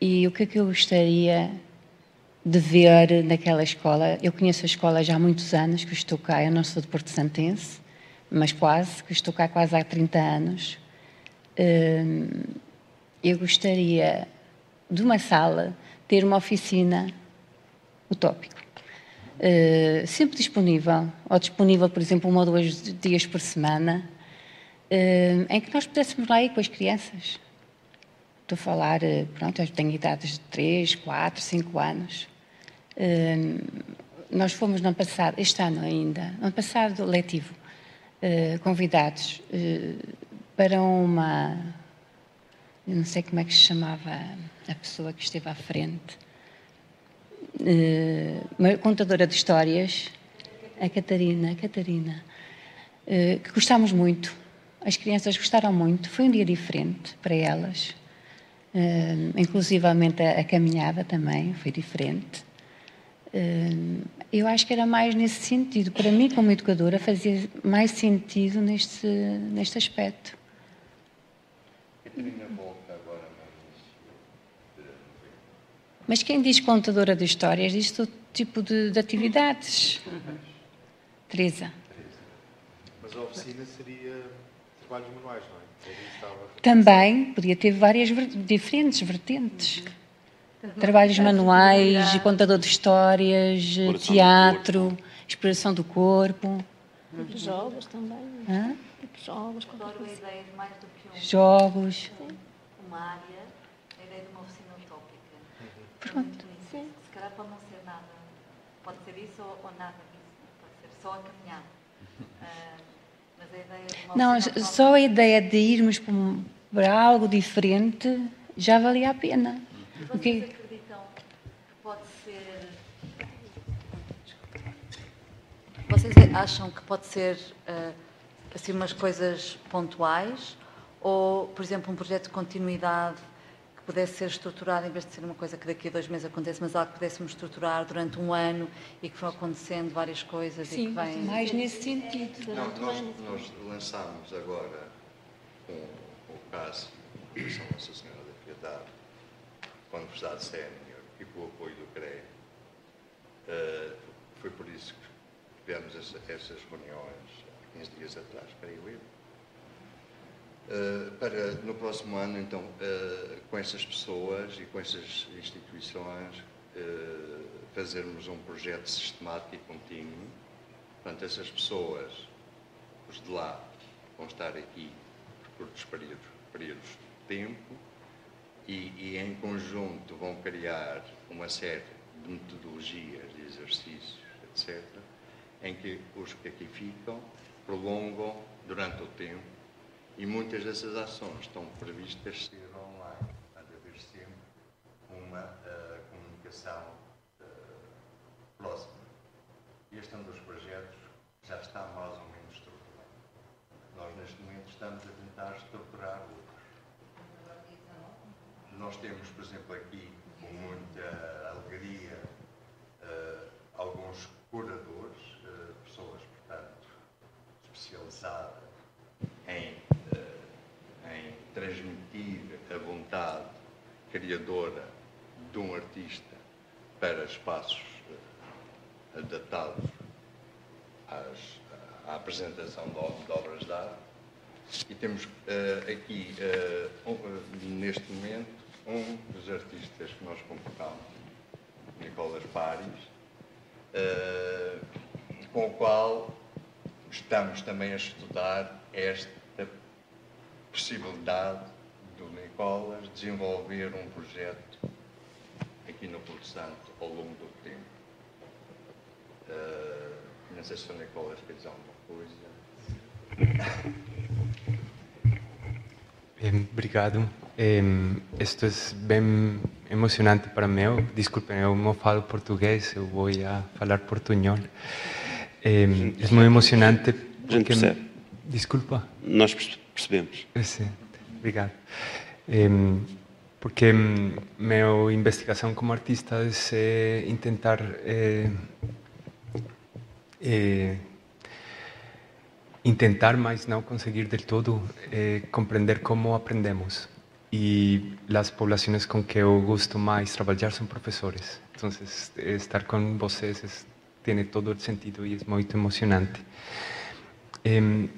E o que é que eu gostaria de ver naquela escola? Eu conheço a escola já há muitos anos, que estou cá, eu não sou de Porto Santense, mas quase, que estou cá quase há 30 anos. Eu gostaria de uma sala ter uma oficina utópico. Uh, sempre disponível, ou disponível, por exemplo, um ou dois dias por semana, uh, em que nós pudéssemos lá ir com as crianças. Estou a falar, uh, pronto, eu tenho idades de 3, 4, 5 anos. nós fomos no passado, este ano ainda, no passado letivo, convidados para uma não sei como é que se chamava a pessoa que esteve à frente, uh, uma contadora de histórias, a Catarina, a Catarina, uh, que gostámos muito. As crianças gostaram muito, foi um dia diferente para elas. Uh, inclusivamente a, caminhada também foi diferente. Eu acho que era mais nesse sentido. Para mim, como educadora, fazia mais sentido neste, neste aspecto. Catarina volta agora Mas quem diz contadora de histórias diz todo tipo de, de atividades. Teresa. Mas a oficina seria trabalhos manuais, não é? Também podia ter várias ver diferentes vertentes. Trabalhos manuais, contador de histórias, teatro, exploração do corpo. Jogos também. Hã? Jogos. Adoro ideias mais do que Jogos. Uma área, a ideia de uma oficina utópica. Pronto. Sim. Se calhar pode não ser nada. Pode ser isso ou, ou nada disso. Pode ser só a caminhada. Uh, mas a ideia de uma Não, oficina só a ideia de irmos para, algo diferente já valia a pena. E vocês Porque acreditam que pode ser. Vocês acham que pode ser eh, assim umas coisas pontuais? Ou, por exemplo, um projeto de continuidade que pudesse ser estruturado, em vez de ser uma coisa que daqui a dois meses acontece, mas algo que pudéssemos estruturar durante um ano e que vão acontecendo várias coisas e que vem. mais nesse sentido. Não, nós, nós lançámos agora com, com o caso de São Nossa Senhora da Piedade, com a Universidade Sénior e com o apoio do CREA. Eh, foi por isso que tivemos essa- essas reuniões há 15 dias atrás, creio eu. Eh, para no próximo ano, então, eh, com essas pessoas e com essas instituições, eh, fazermos um projeto sistemático e contínuo. Portanto, essas pessoas, os de lá, vão estar aqui por curtos períodos, períodos de tempo e, e, em conjunto, vão criar uma série de metodologias, de exercícios, etc., em que os que aqui ficam prolongam durante o tempo e muitas dessas ações estão previstas ser online. Portanto, haver sempre uma eh, comunicação eh, próxima. Este é um dos projetos que já está mais ou menos estruturado. Nós, neste momento, estamos a tentar estruturar outros. Nós temos, por exemplo, aqui, com muita alegria, eh, alguns curadores, pessoas, portanto, especializadas em, eh, em transmitir a vontade criadora de um artista para espaços eh, adaptados às- à apresentação de, ob- de obras de arte. E temos eh, aqui, eh, um, neste momento, um dos artistas que nós convocamos, Nicolas Paris, eh, com o qual estamos também a estudar esta possibilidade do Nicolas desenvolver um projeto aqui no Porto Santo ao longo do tempo. Eh, não sei se o Nicolas quer dizer alguma coisa. Obrigado. Isto é bem emocionante para mim. Desculpem, eu não falo português, eu vou a falar portunhol. Em, É muito emocionante. A gente porque- percebe. Desculpa. Nós percebemos. Eh, Sim, obrigado. Em, porque em, minha investigação como artista é eh, tentar eh, eh, intentar, mas não conseguir del todo, eh, compreender como aprendemos. E as poblações com que eu gosto mais trabalhar são professores. Então, estar com vocês es- tem todo o sentido e é muito emocionante. Em,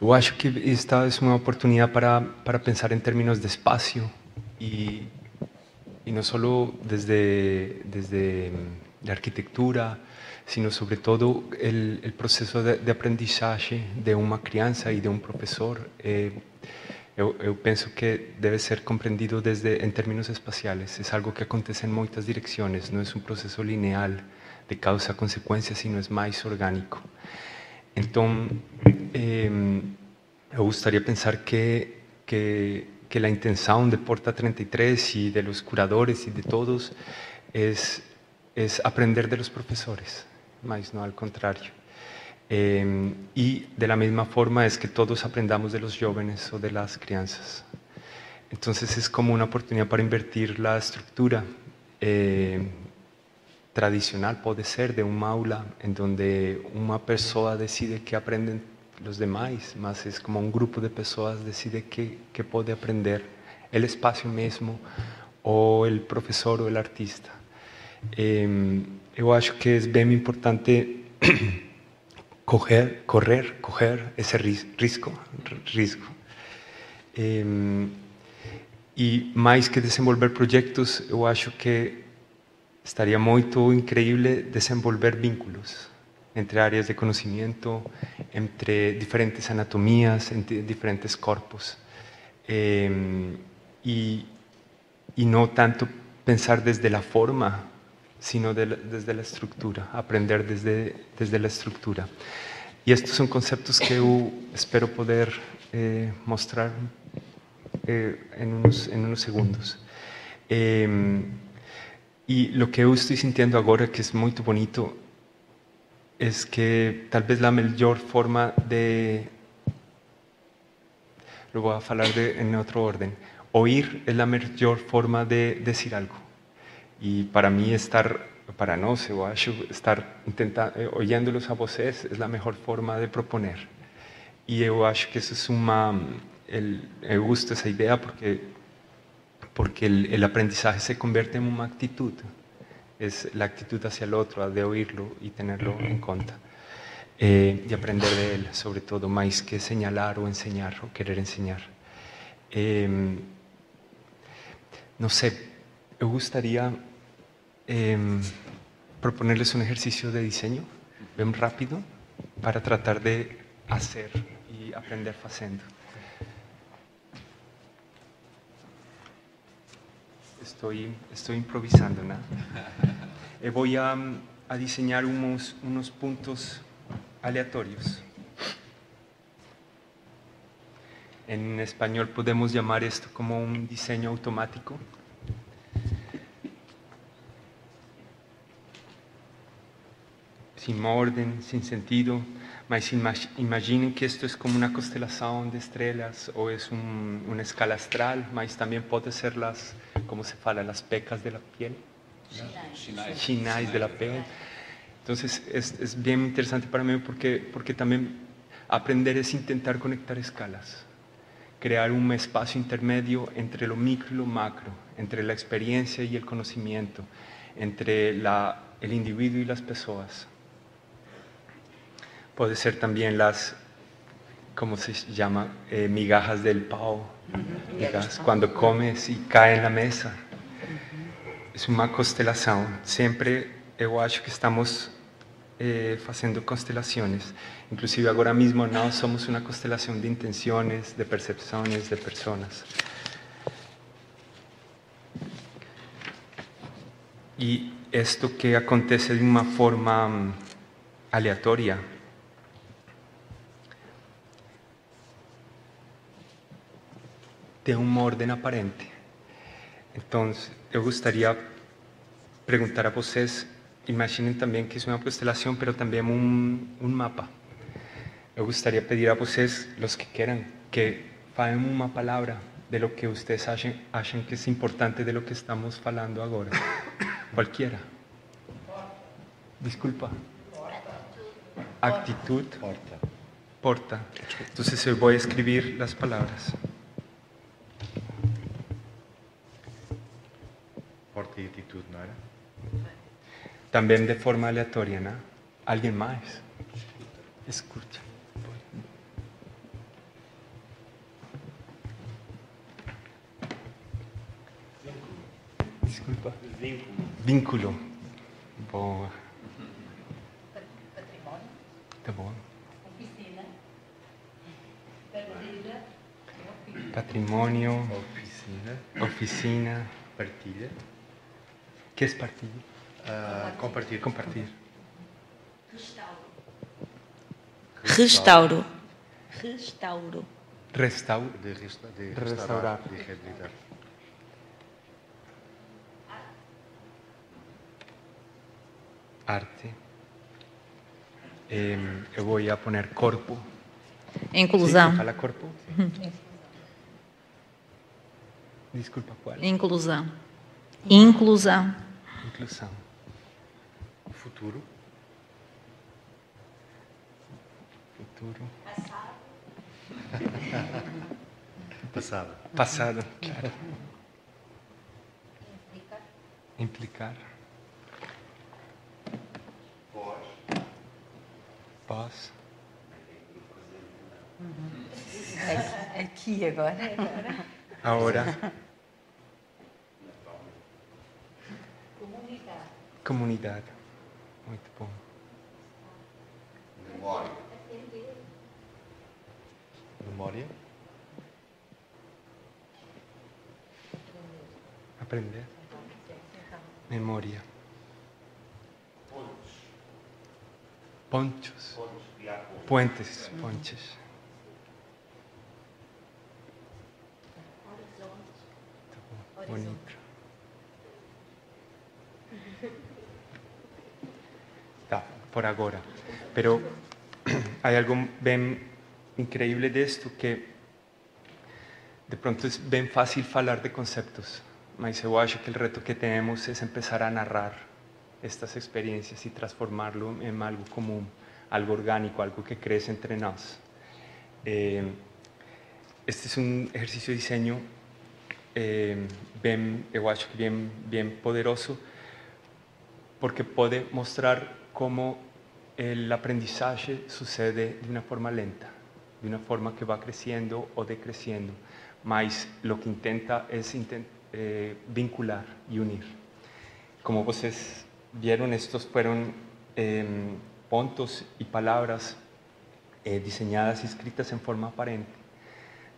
eu acho que esta é uma oportunidade para, para pensar em termos de espaço e, e não só desde, desde mm, a arquitetura, sino sobre todo el, el proceso de, de aprendizaje de uma criança e de um professor. eh, eu, eu penso que deve ser compreendido desde em termos espaciais. É algo que acontece em muitas direções, não é um processo linear de causa-consequência, sino é mais orgânico. Então, eh, eu gostaria de pensar que, que, la intención de Porta 33 y de los curadores y de todos es, es aprender de los profesores, más no al contrario. Eh, y de la misma forma es que todos aprendamos de los jóvenes o de las crianzas. Entonces es como una oportunidad para invertir la estructura eh, tradicional, puede ser de un aula en donde una persona decide qué aprenden los demás, más es como un grupo de personas decide qué, qué puede aprender el espacio mismo o el profesor o el artista. Eh, yo acho que es bien importante coger, correr, coger ese risco, risco. Eh, e mais que desenvolver projetos, eu acho que estaria muito incrível desenvolver vínculos entre áreas de conhecimento, entre diferentes anatomias, entre diferentes corpos. Eh, e, e não tanto pensar desde a forma, sino de, desde a estrutura, aprender desde, desde a estrutura. E estes são conceitos que espero poder eh, mostrar eh, en, unos, en, unos, segundos. Eh, y lo que yo estoy sintiendo ahora, que es muy bonito, es que tal vez la mejor forma de... Lo voy a hablar de, en otro orden. Oír es la mejor forma de decir algo. Y para mí estar, para no sé, estar intentando, eh, oyéndolos a voces es la mejor forma de proponer. Y yo acho que eso es una el, me gusta esa idea porque, porque el, el, aprendizaje se convierte en una actitud. Es la actitud hacia el otro, de oírlo y tenerlo en cuenta. Eh, y aprender de él, sobre todo, más que señalar o enseñar o querer enseñar. Eh, no sé, me gustaría eh, proponerles un ejercicio de diseño, bien rápido, para tratar de hacer y aprender haciendo. Estoy, estoy improvisando. ¿no? Eh, voy a, a, diseñar unos, unos puntos aleatorios. En español podemos llamar esto como un diseño automático. Sin orden, sin sentido, mas imaginen que esto es como una constelación de estrellas o es un, una escala astral, mas también puede ser las, como se fala, las pecas de la piel, chinais de la piel. Entonces es, es, bien interesante para mí porque, porque también aprender es intentar conectar escalas, crear un espacio intermedio entre lo micro y lo macro, entre la experiencia y el conocimiento, entre la, el individuo y las personas puede ser también las, ¿cómo se llama? Eh, migajas del pavo, migajas, cuando comes y cae en la mesa. Es una constelación. Siempre yo acho que estamos eh, haciendo constelaciones. Inclusive ahora mismo no somos una constelación de intenciones, de percepciones, de personas. Y esto que acontece de una forma um, aleatoria, de un orden aparente. Entonces, yo gustaría preguntar a vocês, imaginen también que es una constelación, pero también un, un mapa. Eu gostaria de pedir a vocês, los que quieran, que falem uma palavra de lo que ustedes acham que es importante de lo que estamos falando agora. Cualquiera. Disculpa. Actitud. Porta. Porta. Entonces eu vou escribir las palabras. Não era? Também de forma aleatória, não? Alguém mais? Escute. Desculpa. Vínculo. Vínculo. Boa. Património. Tá bom. Oficina. Partilha. Patrimônio. Oficina. Oficina. Partilha. Que é partilha? Uh, compartilhar. Compartilhar. Restauro. Restauro. Restauro. Restau de, resta de Restaurar. restaurar, de arte. Em, eu voy a poner corpo. Inclusão. Sí, fala corpo? Desculpa, qual? Inclusão. Inclusão. Inclusão. Futuro. Futuro. Passado. Passado, claro. Implicar. Pós. Aqui agora. Agora. Comunicar. Comunidade. Muito bom. Memória. Memória. Aprender. Memória. Ponchos. Puentes. Pontes. Tá bom, Bonito. Por agora. Pero hay algo bem increíble de esto que de pronto es bem fácil falar de conceptos, mas eu acho que el reto que tenemos es empezar a narrar estas experiencias y transformarlo en algo común, algo orgánico, algo que crece entre nós. Eh, este es un ejercicio de diseño eh, que bem, bem poderoso, porque pode mostrar como el aprendizaje sucede de una forma lenta, de una forma que va creciendo o decreciendo, mas lo que intenta es inten- eh, vincular y unir. Como vocês vieron, estos fueron em, pontos y palabras eh, diseñadas y escritas en forma aparente,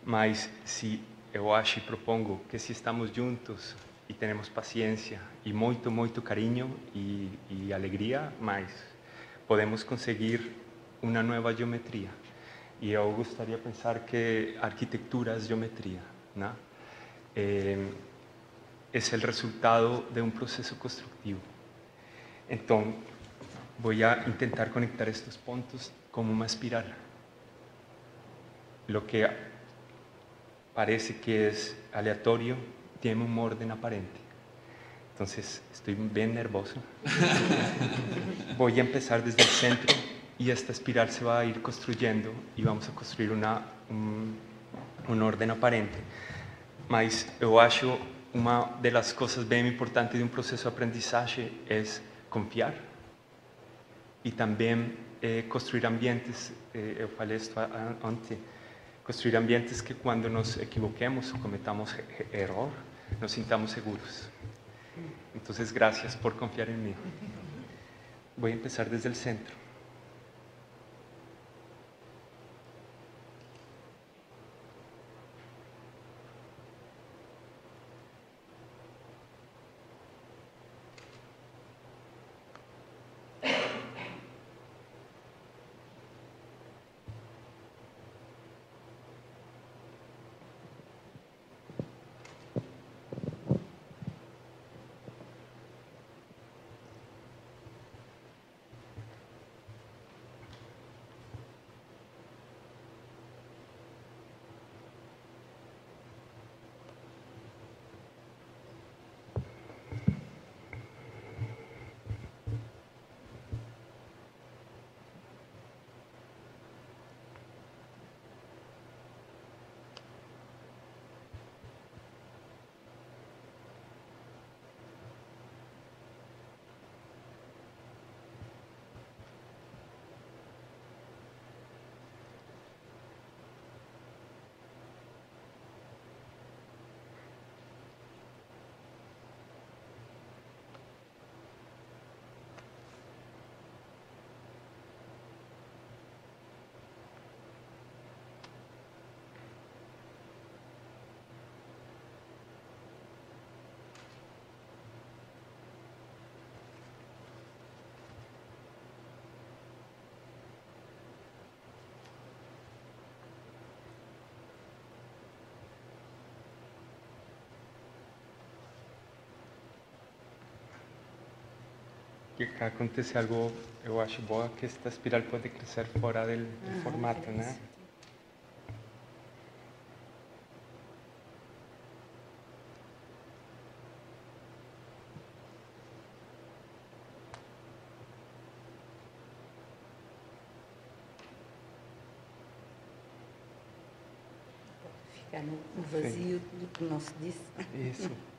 mas si eu acho e propongo que se estamos juntos e temos paciência e muito, muito carinho e, e alegria, mais podemos conseguir uma nova geometria. E eu gostaria de pensar que a arquitetura é geometria, né? Eh, es el resultado de un proceso constructivo. Entonces, voy a intentar conectar estos puntos como una espiral. Lo que parece que es aleatorio tiene un orden aparente. Entonces, estoy bien nervioso. Voy a empezar desde el centro y esta espiral se va a ir construyendo y vamos a construir una, un, un orden aparente. Mas eu acho uma das coisas bem importantes de um processo de aprendizagem é confiar e também eh, construir ambientes, eh, eu falei isso antes, construir ambientes que quando nos equivoquemos ou cometamos e- error, nos sintamos seguros. Então, graças por confiar em mim. Vou começar desde o centro. Que acontece algo, eu acho boa, que esta espiral pode crescer fora do, do formato, né? Ficar no vazio do que não se disse. Isso.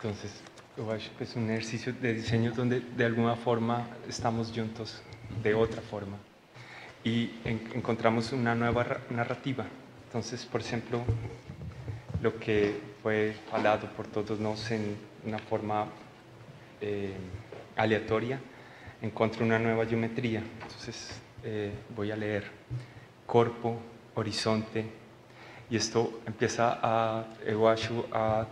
Entonces, yo acho que es un ejercicio de diseño donde de alguna forma estamos juntos, de otra forma. Y en- encontramos una nueva ra- narrativa. Entonces, por ejemplo, lo que fue hablado por todos nosotros en una forma eh, aleatoria, encuentro una nueva geometría. Entonces, eh, voy a leer corpo, horizonte, y esto empieza a, eu acho, a,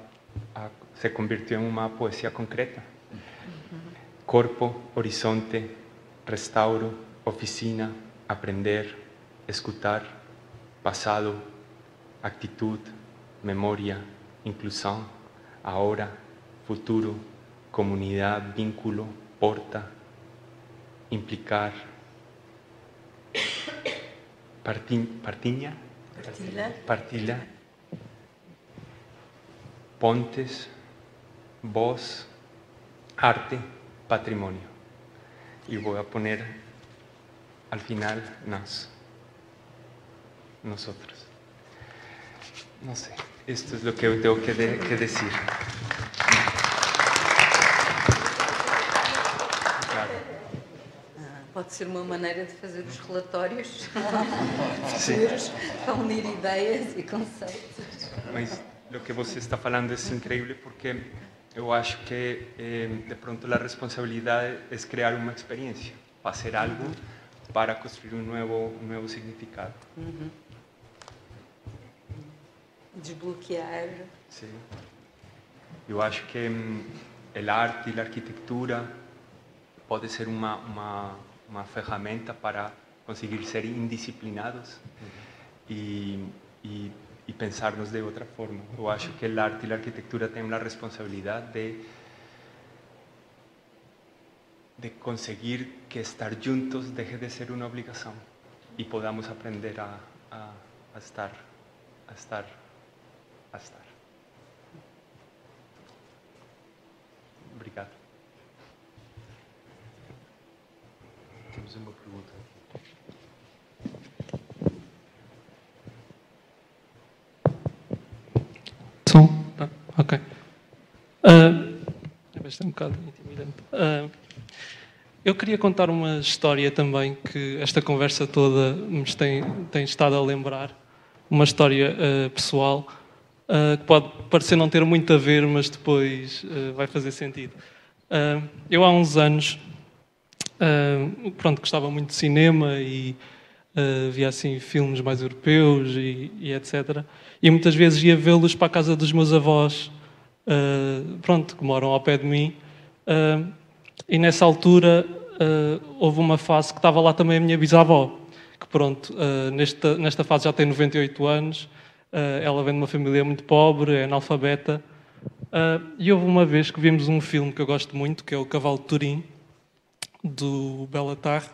a- se convirtió en una poesía concreta. Corpo, horizonte, restauro, oficina, aprender, escutar, pasado, actitud, memoria, inclusión, ahora, futuro, comunidad, vínculo, porta, implicar, parti- partiña, Partilha. partilha, pontes, voz, arte, patrimonio. Y voy a poner al final nas, nosotros. No sé, esto es lo que tengo que, de- que decir. Ah, Pode ser uma maneira de fazer os relatórios futuros para unir ideias e conceitos. Mas o que você está falando é incrível porque eu acho que eh, de pronto a responsabilidade é criar uma experiência, fazer algo para construir um novo, um novo significado. Uhum. Desbloquear. Sim. Eu acho que a arte e a arquitetura pode ser uma, uma, uma ferramenta para conseguir ser indisciplinados e, e, e pensarnos de outra forma. Eu acho que a arte e a arquitetura têm a responsabilidade de, de conseguir que estar juntos deje de ser uma obrigação e podamos aprender a, a, a estar, a estar, a estar. Obrigado. Temos uma pergunta. Ah, é bastante um bocado intimidante. Ah, eu queria contar uma história também que esta conversa toda me tem, tem estado a lembrar. Uma história ah, pessoal ah, que pode parecer não ter muito a ver, mas depois ah, vai fazer sentido. Eu há uns anos, pronto, gostava muito de cinema e via assim filmes mais europeus e, e etc. E muitas vezes ia vê-los para a casa dos meus avós, ah, pronto, que moram ao pé de mim. Ah, e nessa altura ah, houve uma fase que estava lá também a minha bisavó, que pronto, nesta, nesta fase já tem 98 anos, ela vem de uma família muito pobre, é analfabeta. E houve uma vez que vimos um filme que eu gosto muito, que é o Cavalo de Turim, do Belatar.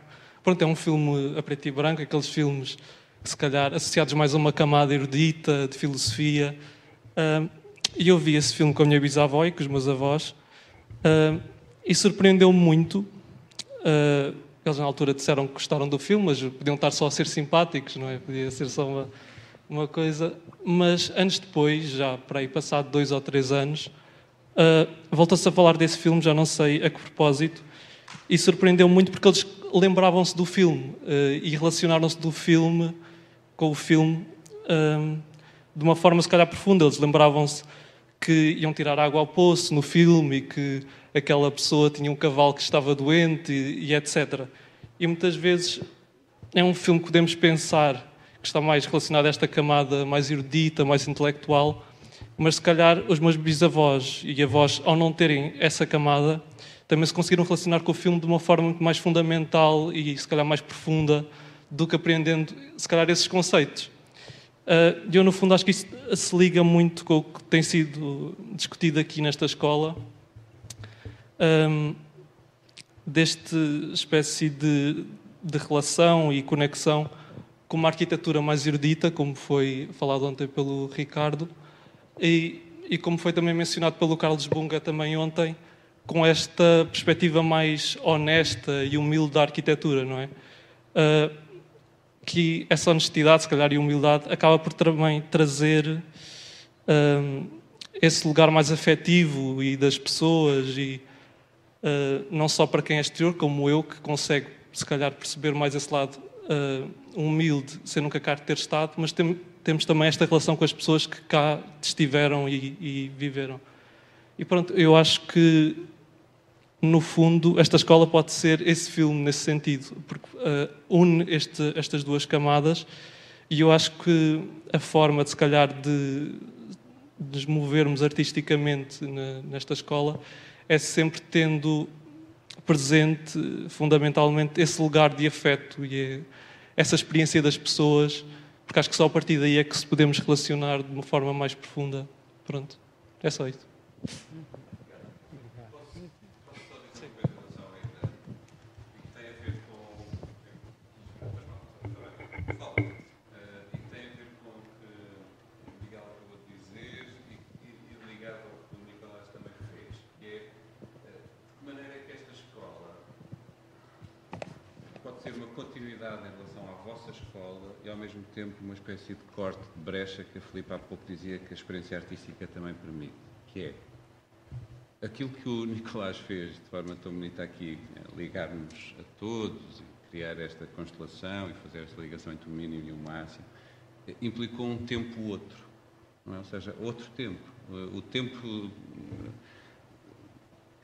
Pronto, é um filme a preto e branco, aqueles filmes se calhar associados mais a uma camada erudita, de filosofia. E eu vi esse filme com a minha bisavó e com os meus avós ah, e surpreendeu-me muito. Ah, eles na altura disseram que gostaram do filme, mas podiam estar só a ser simpáticos, não é? Podia ser só uma, uma coisa. Mas anos depois, já para aí passado dois ou três anos, uh, voltou-se a falar desse filme, já não sei a que propósito, e surpreendeu-me muito porque eles lembravam-se do filme eh, e relacionaram-se do filme com o filme de uma forma, se calhar, profunda. Eles lembravam-se que iam tirar água ao poço no filme e que aquela pessoa tinha um cavalo que estava doente e, e etc. E muitas vezes é um filme que podemos pensar que está mais relacionado a esta camada mais erudita, mais intelectual, mas se calhar os meus bisavós e avós, ao não terem essa camada, também se conseguiram relacionar com o filme de uma forma muito mais fundamental e se calhar mais profunda do que apreendendo, se calhar, esses conceitos. Uh, eu, no fundo, acho que isso se liga muito com o que tem sido discutido aqui nesta escola, um, deste espécie de, de relação e conexão com uma arquitetura mais erudita, como foi falado ontem pelo Ricardo, e, e como foi também mencionado pelo Carlos Bunga também ontem, com esta perspectiva mais honesta e humilde da arquitetura, não é? Uh, que essa honestidade, se calhar, e humildade acaba por também trazer uh, esse lugar mais afetivo e das pessoas e uh, não só para quem é exterior, como eu, que consegue, se calhar, perceber mais esse lado uh, humilde, sem nunca cá ter estado, mas tem, temos também esta relação com as pessoas que cá estiveram e, e viveram. E pronto, eu acho que no fundo, esta escola pode ser esse filme nesse sentido, porque uh, une este, estas duas camadas e eu acho que a forma de, se calhar, de nos movermos artisticamente na, nesta escola é sempre tendo presente, fundamentalmente, esse lugar de afeto e é essa experiência das pessoas, porque acho que só a partir daí é que se podemos relacionar de uma forma mais profunda. Pronto, é só isso. continuidade em relação à vossa escola e ao mesmo tempo uma espécie de corte de brecha que a Filipe há pouco dizia que a experiência artística também permite, que é aquilo que o Nicolás fez de forma tão bonita aqui, é ligar-nos a todos e criar esta constelação e fazer esta ligação entre o mínimo e o máximo, implicou um tempo outro, é? ou seja, outro tempo. O tempo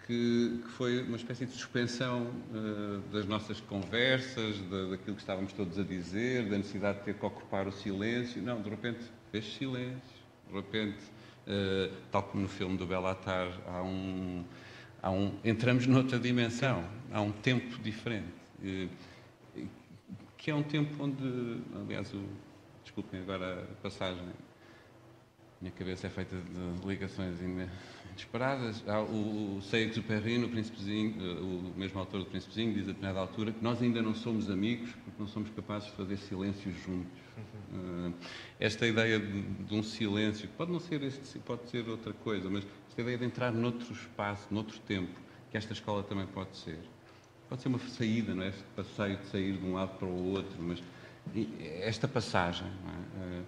que, que, foi uma espécie de suspensão uh, das nossas conversas, daquilo que estávamos todos a dizer, da necessidade de ter que ocupar o silêncio. Não, de repente fez silêncio, de repente, uh, tal como no filme do Belatar, há um, há um, entramos noutra dimensão, há um tempo diferente, uh, que é um tempo onde, aliás, o, desculpem agora a passagem, minha cabeça é feita de ligações ainda inesperadas. Há o, o Saint-Exupéry, Príncipezinho, eh, o mesmo autor do Príncipezinho, diz a determinada altura que nós ainda não somos amigos porque não somos capazes de fazer silêncio juntos. Uh, esta ideia de, de, um silêncio, pode não ser este, pode ser outra coisa, mas esta ideia de entrar noutro espaço, noutro tempo, que esta escola também pode ser. Pode ser uma saída, não é? Este passeio de sair de um lado para o outro, mas esta passagem, não é?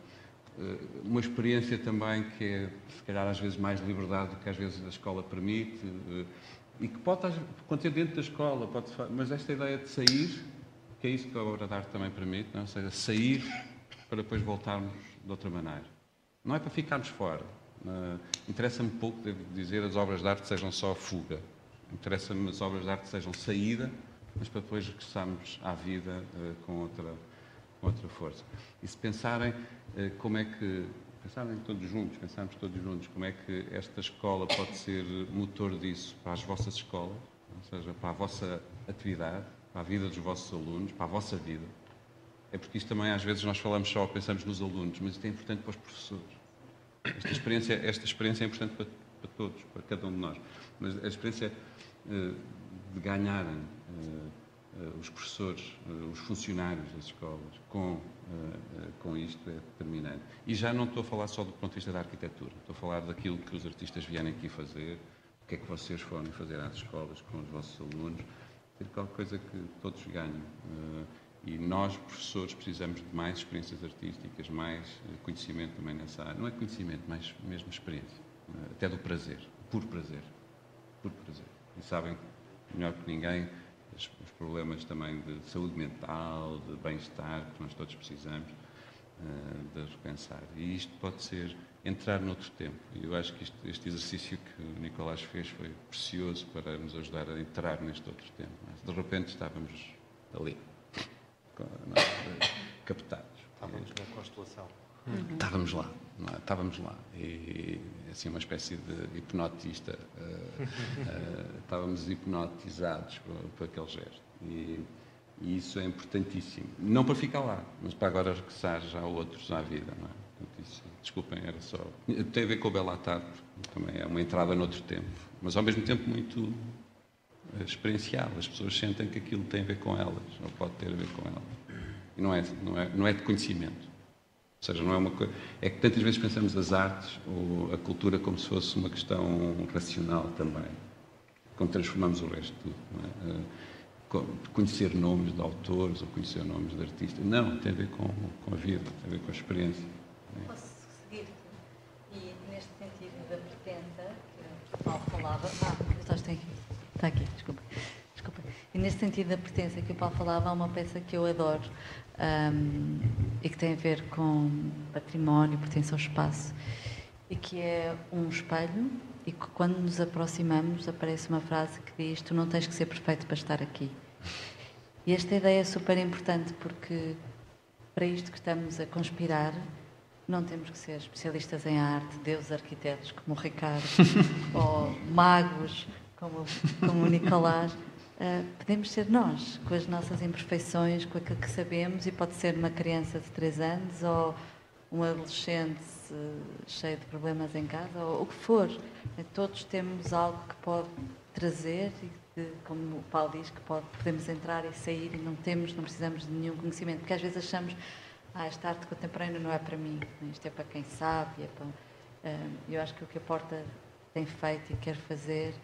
Eh, uma experiência também que é, se calhar, às vezes mais liberdade do que às vezes a escola permite eh, e que pode acontecer dentro da escola, pode, mas esta ideia de sair, que é isso que a obra de arte também permite, não? É? ou seja, sair para depois voltarmos de outra maneira. Não é para ficarmos fora. Interessa-me pouco, devo dizer, as obras de arte sejam só fuga. Interessa-me as obras de arte sejam saída, mas para depois regressarmos à vida uh, com outra, outra força. E se pensarem eh, como é que, pensarem todos juntos, pensarmos todos juntos, como é que esta escola pode ser motor disso para as vossas escolas, ou seja, para a vossa atividade, para a vida dos vossos alunos, para a vossa vida. É porque isto também, às vezes, nós falamos só, pensamos nos alunos, mas isto é importante para os professores. Esta experiência, esta experiência é importante para, para todos, para cada um de nós. Mas a experiência uh, de ganharem uh, os professores, os funcionários das escolas, com eh, com isto é determinante. E já não estou a falar só do ponto de vista da arquitetura, estou a falar daquilo que os artistas vierem aqui fazer, o que é que vocês foram fazer às escolas com os vossos alunos, ter qualquer coisa que todos ganhem. Eh, e nós, professores, precisamos de mais experiências artísticas, mais eh, conhecimento também nessa área. Não é conhecimento, mas mesmo experiência. Até do prazer, por prazer. Por prazer. E sabem melhor que ninguém, os problemas também de saúde mental, de bem-estar que nós todos precisamos de repensar. E isto pode ser entrar noutro tempo. E eu acho que isto, este exercício que o Nicolás fez foi precioso para nos ajudar a entrar neste outro tempo. De repente estávamos ali, captados. Estávamos na constelação. Uhum. Estávamos lá, é? estávamos lá. E assim, uma espécie de hipnotista. Uh, uh, estávamos hipnotizados por, por aquele gesto. E, e, isso é importantíssimo. Não para ficar lá, mas para agora regressar já a outros à vida. Não é? Isso, desculpem, era só. Tem a ver com o Bela Tarde, também é uma entrada noutro tempo, mas ao mesmo tempo muito experiencial. As pessoas sentem que aquilo tem a ver com elas, ou pode ter a ver com elas. E não é, não é, não é de conhecimento. Ou seja, não é uma coisa. É que tantas vezes pensamos as artes ou a cultura como se fosse uma questão racional também, quando transformamos o resto de tudo. É? Conhecer nomes de autores ou conhecer nomes de artistas. Não, tem a ver com, com a vida, tem a ver com a experiência. É? Posso seguir-te? E neste sentido da pertença, que o Paulo falava. Ah, estás aqui. Está aqui, desculpa. desculpa. E neste sentido da pertença que o Paulo falava, há uma peça que eu adoro um, e que tem a ver com património, pertence ao espaço, e que é um espelho e que quando nos aproximamos aparece uma frase que diz tu não tens que ser perfeito para estar aqui. E esta ideia é super importante porque para isto que estamos a conspirar não temos que ser especialistas em arte, deuses arquitetos como o Ricardo, ou magos como, como o Nicolás, uh, podemos ser nós, com as nossas imperfeições, com aquilo que sabemos, e pode ser uma criança de 3 anos ou um adolescente uh, cheio de problemas em casa, ou o que for. Uh, todos temos algo que pode trazer e de, como o Paulo diz, que pode, podemos entrar e sair e não temos, não precisamos de nenhum conhecimento, porque às vezes achamos ah, esta arte contemporânea não é para mim, isto é para quem sabe. É para... Uh, eu acho que o que a Porta tem feito e quer fazer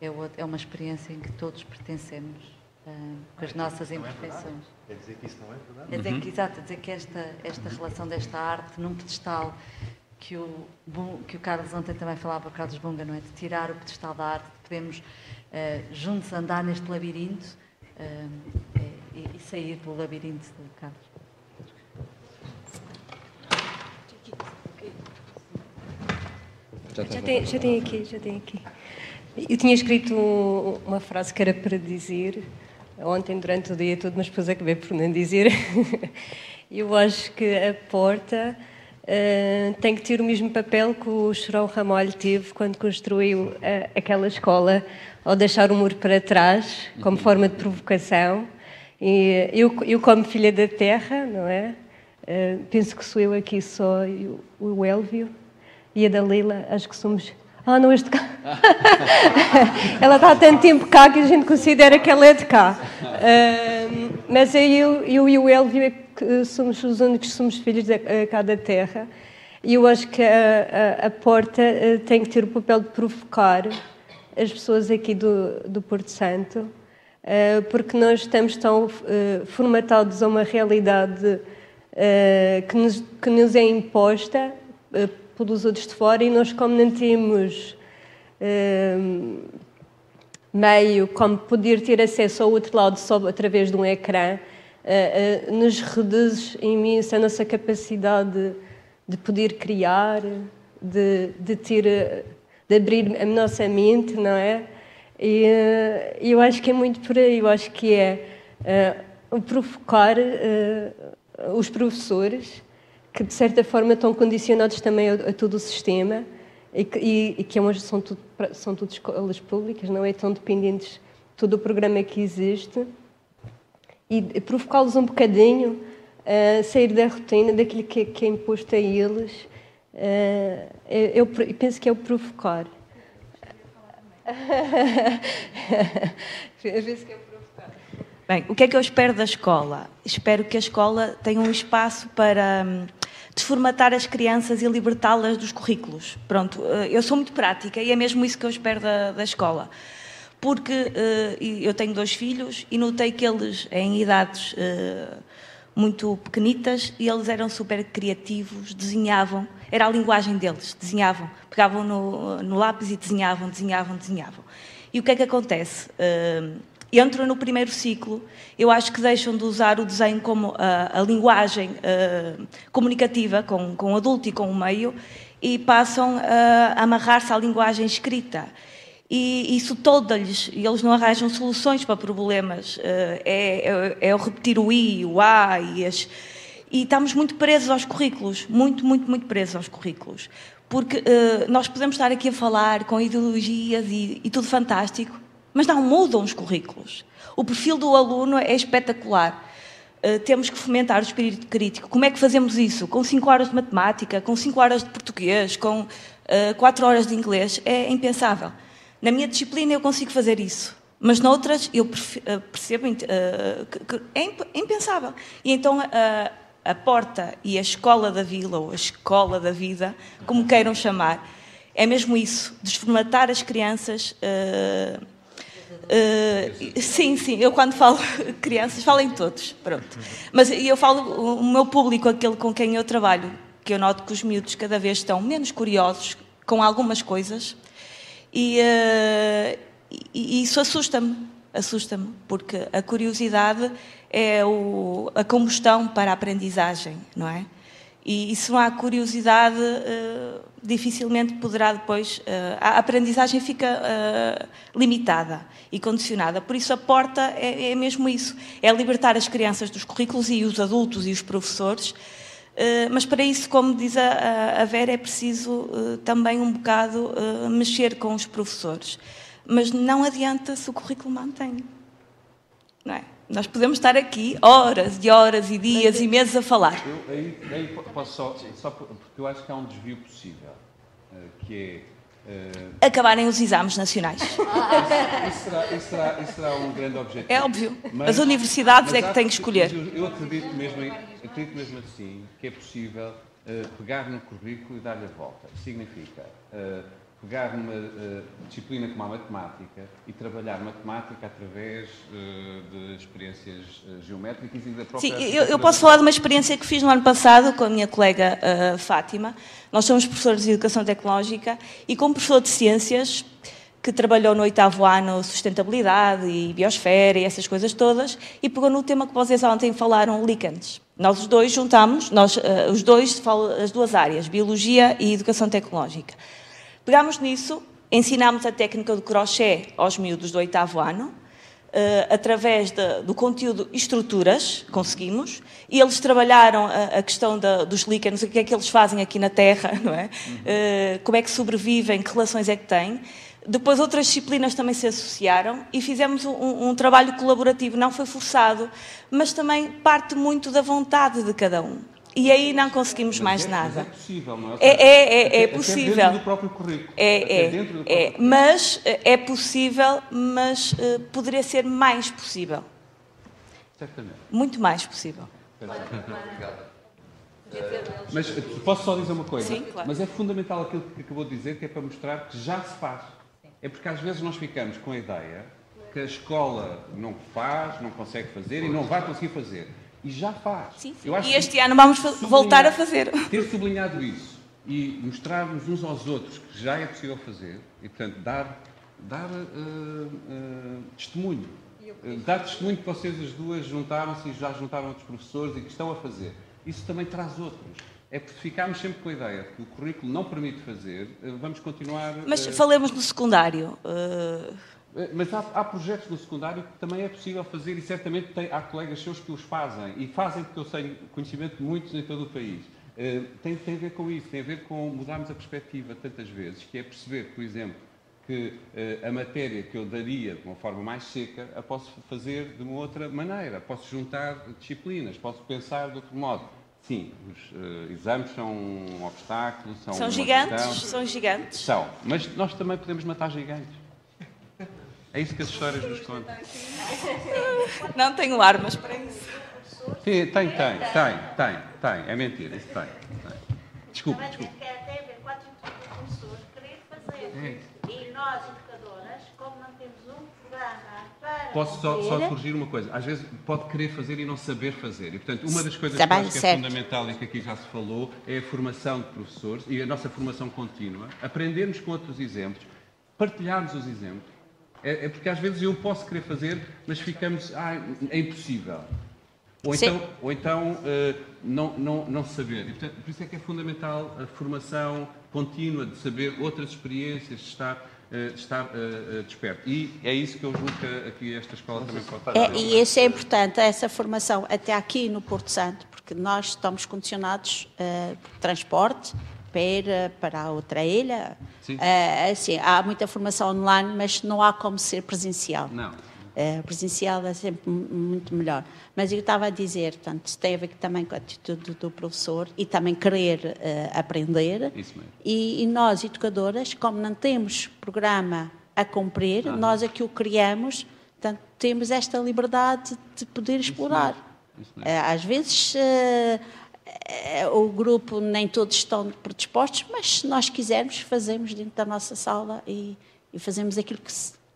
é, é uma experiência em que todos pertencemos uh, com as ah, nossas é imperfeições. É Quer dizer que isso não é verdade? É dizer que, uhum. exato, dizer que esta, esta relação desta arte num pedestal que o, que o Carlos ontem também falava, o Carlos Bunga, não é? De tirar o pedestal da arte, de podermos uh, juntos andar neste labirinto uh, e, e, sair do labirinto do Carlos. Já, tem, já tem aqui, já tem aqui. Eu tinha escrito uma frase que era para dizer ontem durante o dia todo, mas depois acabei por não dizer. Eu acho que a porta uh, tem que ter o mesmo papel que o Chorão Ramalho teve quando construiu uh, aquela escola, ao deixar o muro para trás, como forma de provocação. E eu, eu como filha da terra, não é? Uh, penso que sou eu aqui só, o, o Elvio e a Dalila, acho que somos ah, não, este cá. ela está há tanto tempo cá que a gente considera que ela é de cá. Uh, mas eu, eu e o Elvio é que somos os únicos somos filhos de cá da terra. E eu acho que a, a, a porta uh, tem que ter o papel de provocar as pessoas aqui do, do Porto Santo, uh, porque nós estamos tão uh, formatados a uma realidade que nos, que, nos, é imposta pelos outros de fora e nós, como não temos uh, meio como poder ter acesso ao outro lado só através de um ecrã, uh, uh, nos reduz imenso a nossa capacidade de poder criar, de, de ter, de abrir a nossa mente, não é? E eu acho que é muito por aí, eu acho que é provocar os professores que de certa forma estão condicionados também a, a todo o sistema e que, e, e que é são, tudo, são tudo escolas públicas, não é? Estão dependentes de todo o programa que existe e provocá-los um bocadinho a sair da rotina, daquilo que, que é imposto a eles. Uh, eu, eu penso que é o provocar. penso que é o provocar. Bem, o que é que eu espero da escola? Espero que a escola tenha um espaço para hum, desformatar as crianças e libertá-las dos currículos. Pronto, eh, eu sou muito prática e é mesmo isso que eu espero da, da escola. Porque uh, eu tenho dois filhos e notei que eles, em idades uh, muito pequenitas, e eles eram super criativos, desenhavam, era a linguagem deles, desenhavam, pegavam no, no lápis e desenhavam, desenhavam, desenhavam. E o que é que acontece? Entram no primeiro ciclo, eu acho que deixam de usar o desenho como a, a linguagem uh, comunicativa com, com o adulto e com o meio e passam a amarrar-se à linguagem escrita. E isso toda-lhes, e eles não arranjam soluções para problemas. Uh, é, é, é o repetir o I, o A e as. E estamos muito presos aos currículos, muito, muito, muito presos aos currículos. Porque uh, nós podemos estar aqui a falar com ideologias e, e tudo fantástico, mas não mudam os currículos. O perfil do aluno é espetacular. Uh, temos que fomentar o espírito crítico. Como é que fazemos isso? Com 5 horas de matemática, com 5 horas de português, com 4 uh, horas de inglês? É impensável. Na minha disciplina eu consigo fazer isso, mas noutras eu uh, percebo que é impensável. E então a porta e a escola da vila, ou a escola da vida, como queiram chamar, é mesmo isso, desformatar as crianças. Uh, sim, sim, eu quando falo crianças, falo em todos, pronto. Mas eu falo, o meu público, aquele com quem eu trabalho, que eu noto que os miúdos cada vez estão menos curiosos com algumas coisas, e, uh, e isso assusta-me, assusta-me, porque a curiosidade é o, a combustão para a aprendizagem, não é? E, e se não há curiosidade, uh, dificilmente poderá depois. Uh, a aprendizagem fica uh, limitada e condicionada. Por isso, a porta é, é, mesmo isso: é libertar as crianças dos currículos e os adultos e os professores. mas para isso, como diz a, a Vera, é preciso também um bocado mexer com os professores. Mas não adianta se o currículo mantém. Não é? Nós podemos estar aqui horas e horas e dias e meses a falar. Eu, aí, aí posso só, só, porque eu acho que há um desvio possível, eh, que é Uh... Acabarem os exames nacionais. Isso, será, será, será, um grande objetivo. É óbvio. Mas, As universidades é que têm que escolher. Eu acredito mesmo, acredito mesmo assim que é possível uh, pegar no currículo e dar-lhe a volta. Significa pegar numa uh, disciplina como a matemática e trabalhar matemática através uh, de experiências uh, geométricas e da própria... Sim, eu, eu, posso falar de uma experiência que fiz no ano passado com a minha colega Fátima. Nós somos professores de Educação Tecnológica e como professor de Ciências, que trabalhou no oitavo ano sustentabilidade e biosfera e essas coisas todas, e pegou no tema que vocês ontem falaram, líquens. Nós os dois juntamos, nós, os dois, as duas áreas, Biologia e Educação Tecnológica. Pegámos nisso, ensinámos a técnica do crochê aos miúdos do oitavo ano, Uh, através de, do conteúdo estruturas, conseguimos, e eles trabalharam a, a questão da, dos líquenes, o que é que eles fazem aqui na Terra, não é? Uh, como é que sobrevivem, que relações é que têm. Depois outras disciplinas também se associaram e fizemos um, um trabalho colaborativo, não foi forçado, mas também parte muito da vontade de cada um. E aí não conseguimos mais é, nada. é possível, não é? É, é, é, é possível. Dentro do próprio currículo. É, é, mas é possível, mas uh, poderia ser mais possível. Certamente. Muito mais possível. Mas posso só dizer uma coisa? Sim, claro. Mas é fundamental aquilo que acabou de dizer, que é para mostrar que já se faz. É porque às vezes nós ficamos com a ideia que a escola não faz, não consegue fazer e não vai conseguir fazer. E já faz. Sim, sim. e este ano vamos voltar a fazer. Ter sublinhado isso e mostrarmos uns aos outros que já é possível fazer e, portanto, dar, dar uh, uh, testemunho. Uh, dar testemunho que vocês as duas juntaram-se e já juntaram outros professores e que estão a fazer. Isso também traz outros. É porque ficámos sempre com a ideia que o currículo não permite fazer, vamos continuar. Mas falemos no secundário. Eh, mas há, há, projetos no secundário que também é possível fazer e certamente tem, há colegas seus que os fazem e fazem porque eu tenho conhecimento de muitos em todo o país. Uh, tem, tem a ver com isso, tem a ver com mudarmos a perspectiva tantas vezes, que é perceber, por exemplo, que uh, a matéria que eu daria de uma forma mais seca, a posso fazer de uma outra maneira, posso juntar disciplinas, posso pensar de outro modo. Sim, os uh, exames são um obstáculo, são São gigantes, questão, são gigantes. São, mas nós também podemos matar gigantes. É isso que as histórias nos contam. Não tenho armas para isso. Sim, tem, tem, tem, tem, tem. É mentira, isso tem. tem. Desculpe, desculpe. Que até ver quatro professores querer fazer. E nós, educadoras, como não temos um programa para. Posso só, só corrigir uma coisa? Às vezes pode querer fazer e não saber fazer. E, portanto, uma das coisas que acho que é fundamental e que aqui já se falou é a formação de professores e a nossa formação contínua. Aprendermos com outros exemplos, partilharmos os exemplos É, é porque às vezes eu posso querer fazer, mas ficamos, ah, é impossível. Ou Sim. então, ou então eh, não, não, não saber. E, portanto, por isso é que é fundamental a formação contínua de saber outras experiências, de estar, eh, estar eh, desperto. E é isso que eu julgo que aqui esta escola também pode fazer. É, e isso é importante, essa formação, até aqui no Porto Santo, porque nós estamos condicionados uh, por transporte para, para a outra ilha. Sim. Uh, assim, há muita formação online, mas não há como ser presencial. Não. Uh, presencial é sempre muito melhor. Mas eu estava a dizer, portanto, isso tem a ver também com a atitude do, professor e também querer uh, aprender. Isso mesmo. E, e nós, educadoras, como não temos programa a cumprir, Ah. nós é que o criamos, portanto, temos esta liberdade de poder explorar. Eh, Às vezes eh, eh, o grupo nem todos estão predispostos, mas se nós quisermos, fazemos dentro da nossa sala e, e fazemos aquilo que,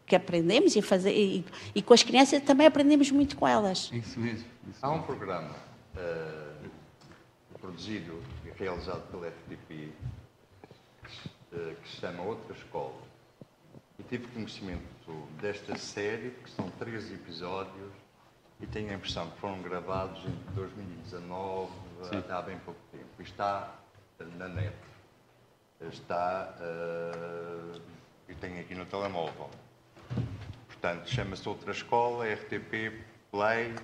que aprendemos e, fazer, e, e com as crianças também aprendemos muito com elas. Isso mesmo. Há um programa eh, produzido e realizado pela FTP eh, que se chama Outra Escola. E tive conhecimento desta série, que são três episódios, e tenho a impressão que foram gravados em 2019, Sim. há bem pouco tempo. Está na net. Está. eh, e tenho aqui no telemóvel. Portanto, chama-se Outra Escola, RTP Play.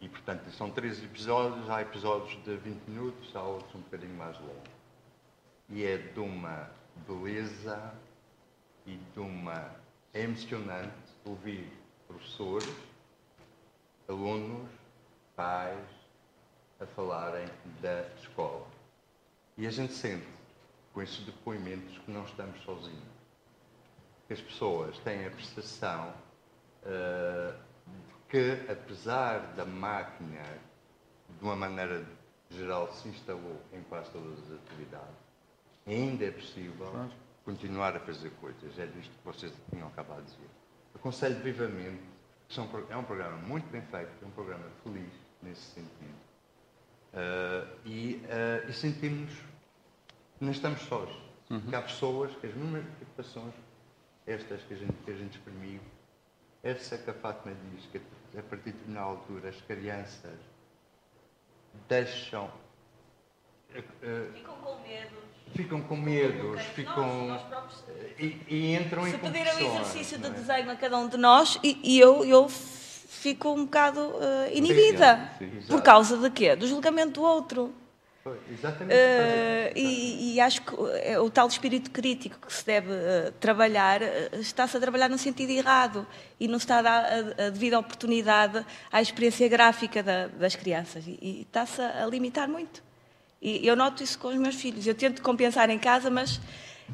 E, portanto, são três episódios. Há episódios de 20 minutos, há outros um bocadinho mais longos. E é de uma beleza e de uma. É emocionante ouvir professores, alunos, pais a falarem da escola. E a gente sente, com esses depoimentos, que não estamos sozinhos. Que as pessoas têm a percepção de que, apesar da máquina, de uma maneira geral, se instalou em quase todas as atividades, ainda é possível continuar a fazer coisas. É disto que vocês tinham acabado de dizer. Aconselho vivamente, é um programa muito bem feito, é um programa feliz nesse sentido. Ah, e, ah, e sentimos que não estamos sós. Que há pessoas que as mesmas preocupações, estas que a gente, que a gente exprimiu, essa que a Fátima diz, que a partir de determinada altura as crianças deixam. ah, Ficam com medo. ficam com medos, ficam. Nós- nós próprios- e, e entram em Se pedirem o exercício não de é? desenho a cada um de nós, e, e eu, eu fico um bocado eh, inibida. Sim, Por exato. causa de quê? Do julgamento do outro. Foi, Exatamente. Eh, e, e acho que eh, o tal espírito crítico que se deve eh, trabalhar está-se a trabalhar no sentido errado e não se está a dar a, a devida oportunidade à experiência gráfica da- das crianças e, e está-se a, a limitar muito. E eu noto isso com os meus filhos. Eu tento compensar em casa, mas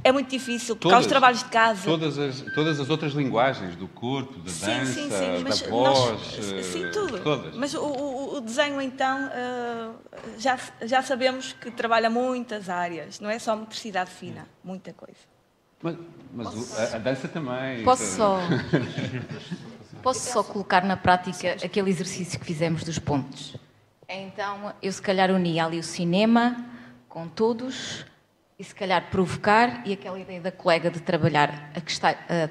é muito difícil, por causa dos trabalhos de casa. Todas as, todas as outras linguagens do corpo, da Sim, dança, sim, sim, mas da nós- voz, sim, eh, tudo. todas. Mas o, o- o desenho, então, eh, já, já sabemos que trabalha muitas áreas, não é só motricidade fina, muita coisa. Mas, mas o- a, a dança também. Posso só, posso só colocar na prática aquele exercício que fizemos dos pontos? Então, eu se calhar unia ali o cinema com todos e se calhar provocar e aquela ideia da colega de trabalhar a que, está, a-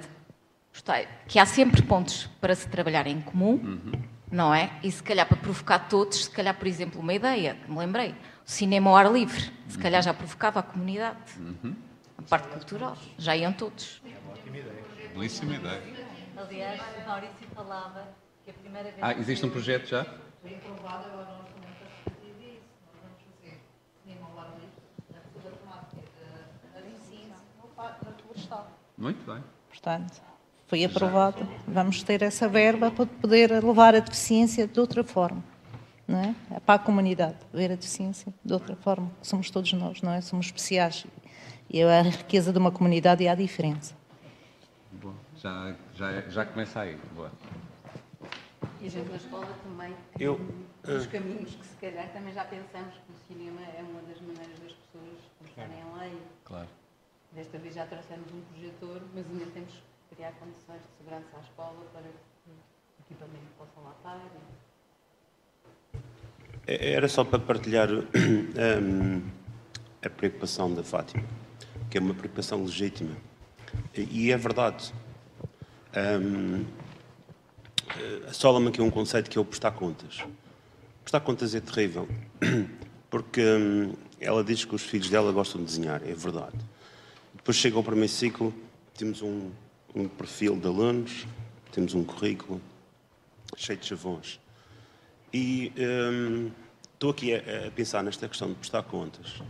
está- que há sempre pontos para se trabalhar em comum, não é? E se calhar para provocar todos, se calhar, por exemplo, uma ideia que me lembrei, o cinema ao ar livre, se calhar já provocava a comunidade, Uhum. a parte cultural, já iam todos. Belíssima ideia. Aliás, Maurício falava que a primeira vez Ah, existe um projeto já? Foi aprovado, agora nós também estamos a fazer isso. Nós vamos fazer cinema ao ar livre, na segunda temática da da ensino, no pa- na florestal. Muito bem. Portanto, foi aprovado. Vamos ter essa verba para poder levar a deficiência de outra forma. Não é? É Para a comunidade, ver a deficiência de outra forma. Somos todos nós, não é? Somos especiais. E a riqueza de uma comunidade é a diferença. Boa. Já, já, já começa aí. Boa. E a gente na escola também, Eu, nos eh, caminhos que se calhar também já pensamos que o cinema é uma das maneiras das pessoas começarem a ler. Claro. Desta vez já trouxemos um projetor, mas ainda temos que criar condições de segurança à escola para que o equipamento possa lá estar. É, Era só para partilhar hum, a preocupação da Fátima, que é uma preocupação legítima. E é verdade. Um, a Solomon aqui é um conceito que é o prestar contas. Prestar contas é terrível, porque hum, ela diz que os filhos dela gostam de desenhar, é verdade. Depois chega ao primeiro ciclo, temos um, um perfil de alunos, temos um currículo cheio de chavões. E hum, estou aqui a, a, pensar nesta questão de prestar contas.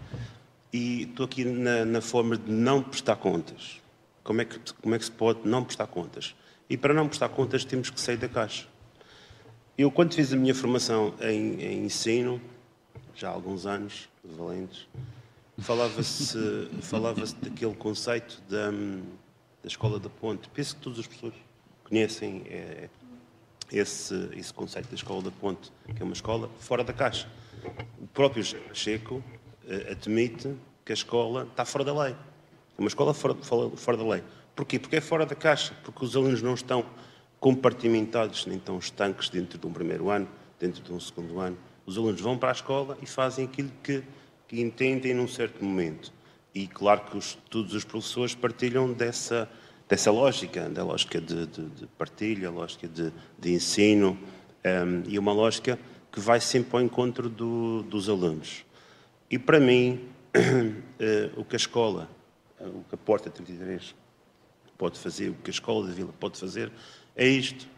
E estou aqui na, na, forma de não prestar contas. Como é, que, como é que se pode não prestar contas? E para não prestar contas temos que sair da caixa. Eu, quando fiz a minha formação em, em ensino, já há alguns anos, valentes, falava-se falava daquele conceito da, da escola da ponte. Penso que todas as pessoas conhecem é, esse, esse conceito da escola da ponte, que é uma escola fora da caixa. O próprio Checo uh, admite que a escola está fora da lei. É uma escola fora, fora da lei. Porquê? Porque é fora da caixa, porque os alunos não estão compartimentados, nem estão estanques dentro de um primeiro ano, dentro de um segundo ano. Os alunos vão para a escola e fazem aquilo que, que entendem num certo momento. E claro que os, todos os professores partilham dessa, dessa lógica, da lógica de, de, de partilha, lógica de, de ensino, um, e uma lógica que vai sempre ao encontro do, dos alunos. E para mim, uh, o que a escola, uh, o que a Porta 33 pode fazer, o que a escola da Vila pode fazer, é isto.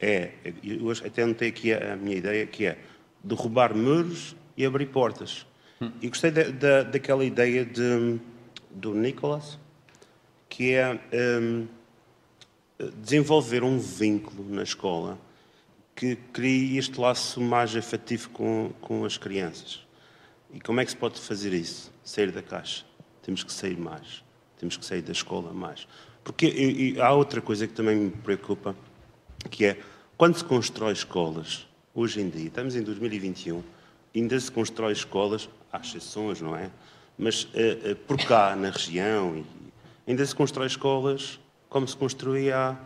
É, eu até notei aqui a, a minha ideia, que é derrubar muros e abrir portas. E gostei da, da, daquela ideia de, do Nicholas, que é um, desenvolver um vínculo na escola que crie este laço mais afetivo com, com as crianças. E como é que se pode fazer isso? Sair da caixa. Temos que sair mais. Temos que sair da escola mais. Porque e, e há outra coisa que também me preocupa, que é quando se constrói escolas, hoje em dia, estamos em 2021, ainda se constrói escolas, há exceções, não é? Mas uh, uh, por cá, na região, Ainda se constrói escolas como se construía há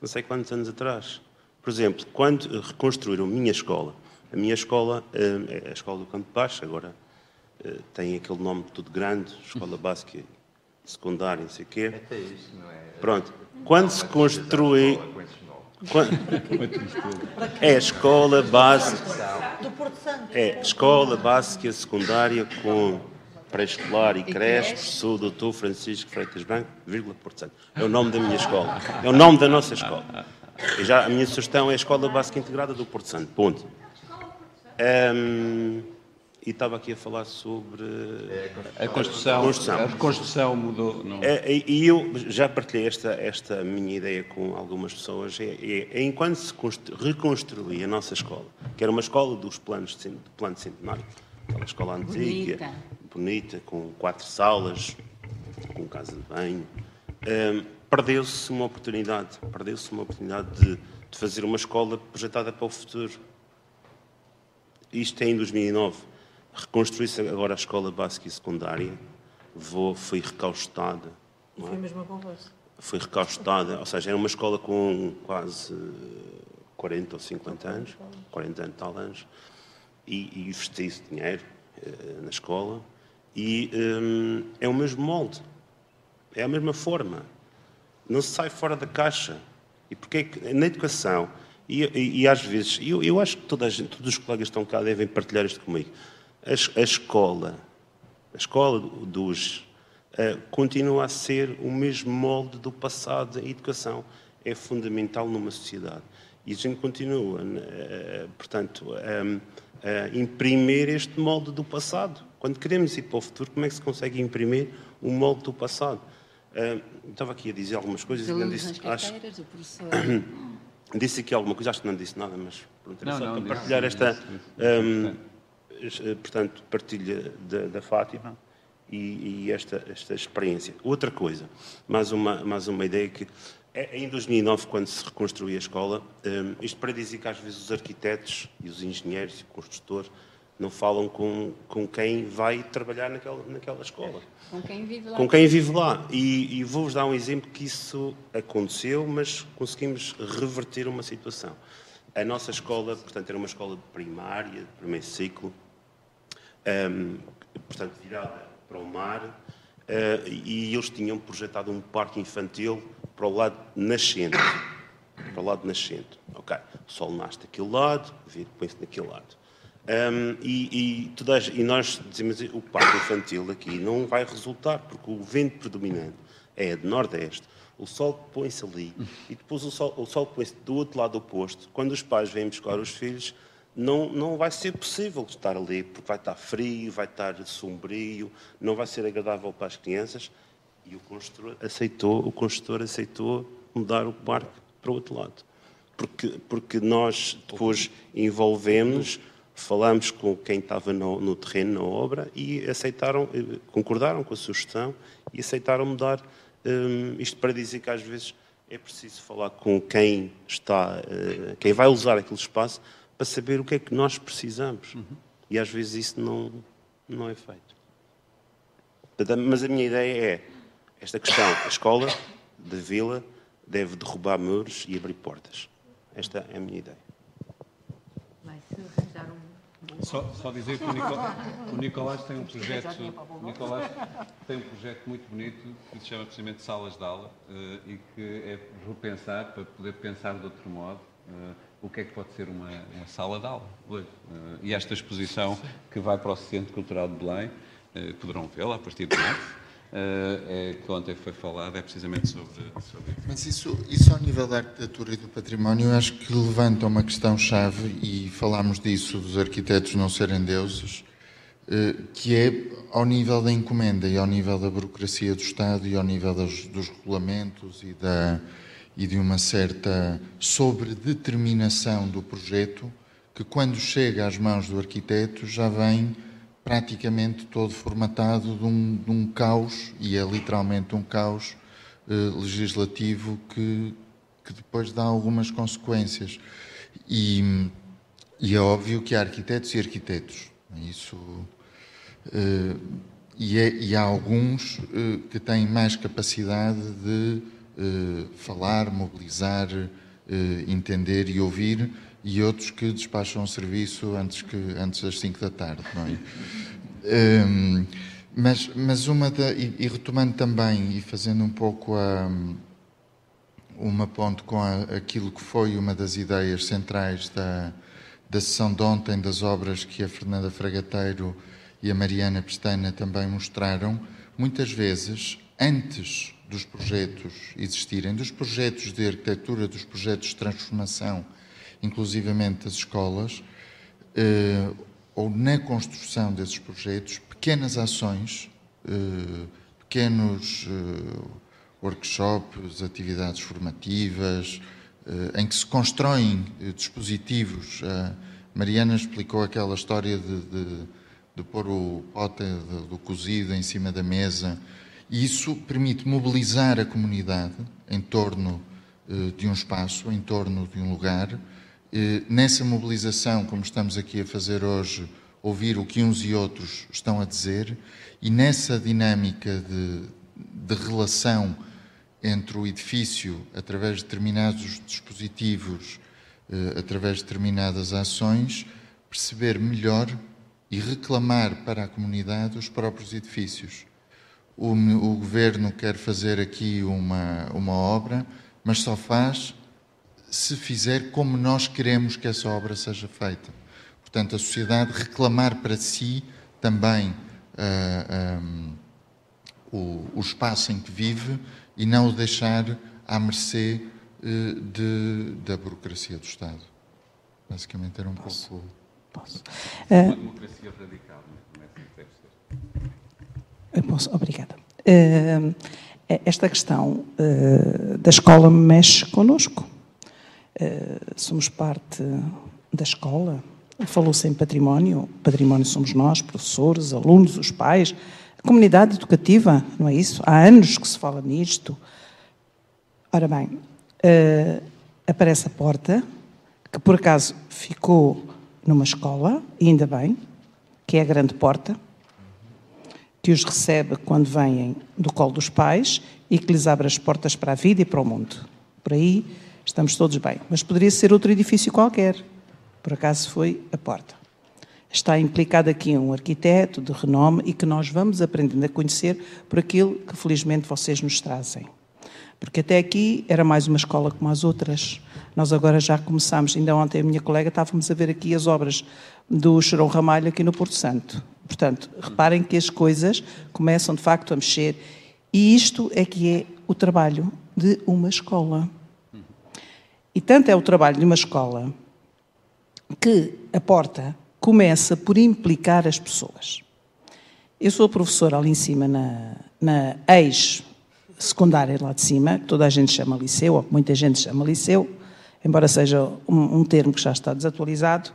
não sei quantos anos atrás. Por exemplo, quando reconstruíram a minha escola, a minha escola, é a escola do Campo Baixo, agora tem aquele nome tudo grande, escola básica secundária, não sei o quê. Até isso, não é? Pronto. Quando se construiu... Quando... É a escola básica... É escola básica secundária com pré-escolar e creche, sou o doutor Francisco Freitas Branco, vírgula, Porto Santo. É o nome da minha escola. É o nome da nossa escola. E já, a minha sugestão é a Escola Básica Integrada do Porto Santo. Ponto. E estava aqui a falar sobre a construção. A construção, a reconstrução mudou. Não... É, e eu já partilhei esta, esta minha ideia com algumas pessoas. É, é, é enquanto se reconstruía a nossa escola, que era uma escola dos planos de, do plano centenário, aquela escola antiga, Bonita bonita, com quatro salas, com casa de banho. Um, perdeu-se uma oportunidade, perdeu-se uma oportunidade de, de, fazer uma escola projetada para o futuro. Isto é em 2009. Reconstruiu-se agora a escola básica e secundária. Vou, foi recaustada. E foi é? mesmo a conversa. Foi recaustada, ou seja, era uma escola com quase 40 ou 50 anos, 40 anos, tal anos, e, e investiu-se dinheiro uh, na escola. E hum, é o mesmo molde, é a mesma forma. Não se sai fora da caixa. E porque é na educação, e, e, e às vezes, eu, eu, acho que toda gente, todos os colegas que estão cá devem partilhar isto comigo. A, a escola, a escola dos uh, continua a ser o mesmo molde do passado. A educação é fundamental numa sociedade. E a gente continua, uh, portanto, a imprimir este molde do passado. Quando queremos ir para o futuro, como é que se consegue imprimir o molde do passado? Uh, estava aqui a dizer algumas coisas e não disse. Acho, disse aqui alguma coisa, acho que não disse nada, mas pronto, era não, só não, para partilhar esta. Um, portanto, partilha da, da Fátima e, e, esta, esta experiência. Outra coisa, mais uma, mais uma ideia que. É, em 2009, quando se reconstruía a escola, um, isto para dizer que às vezes os arquitetos e os engenheiros e o construtor não falam com, com quem vai trabalhar naquela, naquela escola. Com quem vive lá. Com quem vive lá. E, e vou-vos dar um exemplo que isso aconteceu, mas conseguimos reverter uma situação. A nossa escola, portanto, era uma escola primária, de primeiro ciclo, um, portanto, virada para o mar, uh, e eles tinham projetado um parque infantil para o lado nascente. Para o lado nascente. Ok, o sol nasce daquele lado, põe-se daquele lado. Um, e, e, toda, e, nós dizemos o parque infantil aqui não vai resultar, porque o vento predominante é de nordeste, o sol põe-se ali e depois o sol, sol põe-se do outro lado oposto. Quando os pais vêm buscar os filhos, não, não vai ser possível estar ali, porque vai estar frio, vai estar sombrio, não vai ser agradável para as crianças. E o construtor aceitou, o construtor aceitou mudar o parque para o outro lado. Porque, porque nós depois envolvemos, falamos com quem estava no, no terreno, na obra, e aceitaram, eh, concordaram com a sugestão e aceitaram mudar. Um, isto para dizer que às vezes é preciso falar com quem está, uh, quem vai usar aquele espaço, para saber o que é que nós precisamos. Uhum. E às vezes isso não, não é feito. Mas a minha ideia é esta questão: a escola da vila deve derrubar muros e abrir portas. Esta é a minha ideia. Só, só dizer que o, Nicolás, o Nicolás tem um projeto Nicolás tem um projeto muito bonito que se chama precisamente Salas de Aula uh, e que é repensar, para poder pensar de outro modo, uh, o que é que pode ser uma, uma sala de aula. Uh, e esta exposição que vai para o Centro Cultural de Belém, poderão vê-la a partir de março, uh, que ontem foi falado, é precisamente sobre, sobre. Mas isso, isso ao nível da arquitetura e do património, acho que levanta uma questão-chave, e falámos disso, dos arquitetos não serem deuses, que é ao nível da encomenda e ao nível da burocracia do Estado e ao nível dos, dos regulamentos e da e de uma certa sobredeterminação do projeto, que quando chega às mãos do arquiteto já vem praticamente todo formatado de um, de um caos, e é literalmente um caos eh, legislativo que, que depois dá algumas consequências. E, e, é óbvio que há arquitetos e arquitetos. Isso. Eh, e, é, e, há alguns eh, que têm mais capacidade de eh, falar, mobilizar, eh, entender e ouvir, e outros que despacham o serviço antes, que, antes das 5 da tarde, não é? um, mas, mas uma da, e, e, retomando também e fazendo um pouco a, uma ponte com a, aquilo que foi uma das ideias centrais da, da sessão de ontem das obras que a Fernanda Fragateiro e a Mariana Pestana também mostraram, muitas vezes, antes dos projetos existirem, dos projetos de arquitetura, dos projetos de transformação, inclusivamente das escolas, eh, ou na construção desses projetos, pequenas ações, eh, pequenos eh, workshops, atividades formativas, em que se constroem dispositivos. A Mariana explicou aquela história de, de, de pôr o pote do cozido em cima da mesa e isso permite mobilizar a comunidade em torno eh, de um espaço, em torno de um lugar. Eh, nessa mobilização, como estamos aqui a fazer hoje, ouvir o que uns e outros estão a dizer, e nessa dinâmica de, de relação entre o edifício, através de determinados dispositivos, eh, através de determinadas ações, perceber melhor e reclamar para a comunidade os próprios edifícios. O, o governo quer fazer aqui uma, uma obra, mas só faz se fizer como nós queremos que essa obra seja feita. Portanto, a sociedade reclamar para si também uh, ah, um, ah, o, o, espaço em que vive e não o deixar à mercê uh, de, da burocracia do Estado. Basicamente era um Posso? pouco. Posso. Uma democracia radical, não é? Deve ser. Posso, obrigada. Uh, esta questão uh, da escola mexe connosco. Uh, somos parte da escola. Falou-se em património. Património somos nós, professores, alunos, os pais, a comunidade educativa, não é isso? Há anos que se fala nisto. Ora bem, aparece a porta, que por acaso ficou numa escola, ainda bem, que é a grande porta, que os recebe quando vêm do colo dos pais e que lhes abre as portas para a vida e para o mundo. Por aí estamos todos bem. Mas poderia ser outro edifício qualquer. Por acaso foi a porta. Está implicado aqui um arquiteto de renome e que nós vamos aprendendo a conhecer por aquilo que felizmente vocês nos trazem. Porque até aqui era mais uma escola como as outras. Nós agora já começámos, ainda ontem a minha colega estávamos a ver aqui as obras do Chorão Ramalho aqui no Porto Santo. Portanto, reparem que as coisas começam de facto a mexer. E isto é que é o trabalho de uma escola. E tanto é o trabalho de uma escola que a porta começa por implicar as pessoas. Eu sou professora ali em cima na, na ex-secundária lá de cima, que toda a gente chama liceu, ou muita gente chama liceu, embora seja um, um termo que já está desatualizado.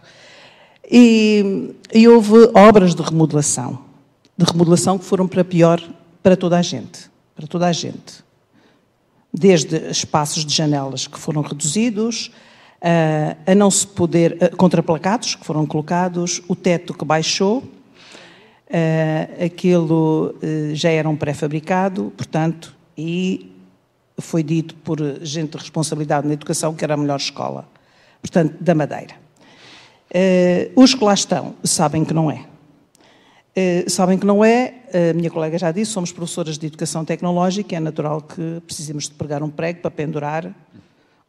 E, e houve obras de remodelação, de remodelação que foram para pior para toda a gente, para toda a gente. Desde espaços de janelas que foram reduzidos, uh, a não se poder, uh, contraplacados que foram colocados, o teto que baixou, uh, aquilo já era um pré-fabricado, portanto, e foi dito por gente de responsabilidade na educação que era a melhor escola, portanto, da Madeira. os que lá estão sabem que não é. Sabem que não é, a minha colega já disse, somos professoras de educação tecnológica, é natural que precisemos de pregar um prego para pendurar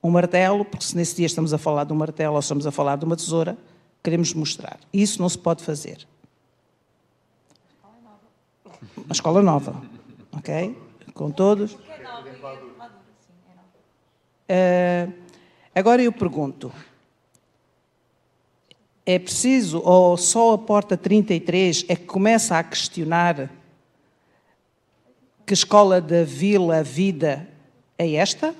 um martelo, porque se nesse dia estamos a falar de um martelo ou estamos a falar de uma tesoura, queremos mostrar. Isso não se pode fazer. Uma escola nova, ok? Com todos. Uh, agora eu pergunto: é preciso, ou só a porta 33 é que começa a questionar que escola da Vila Vida é esta?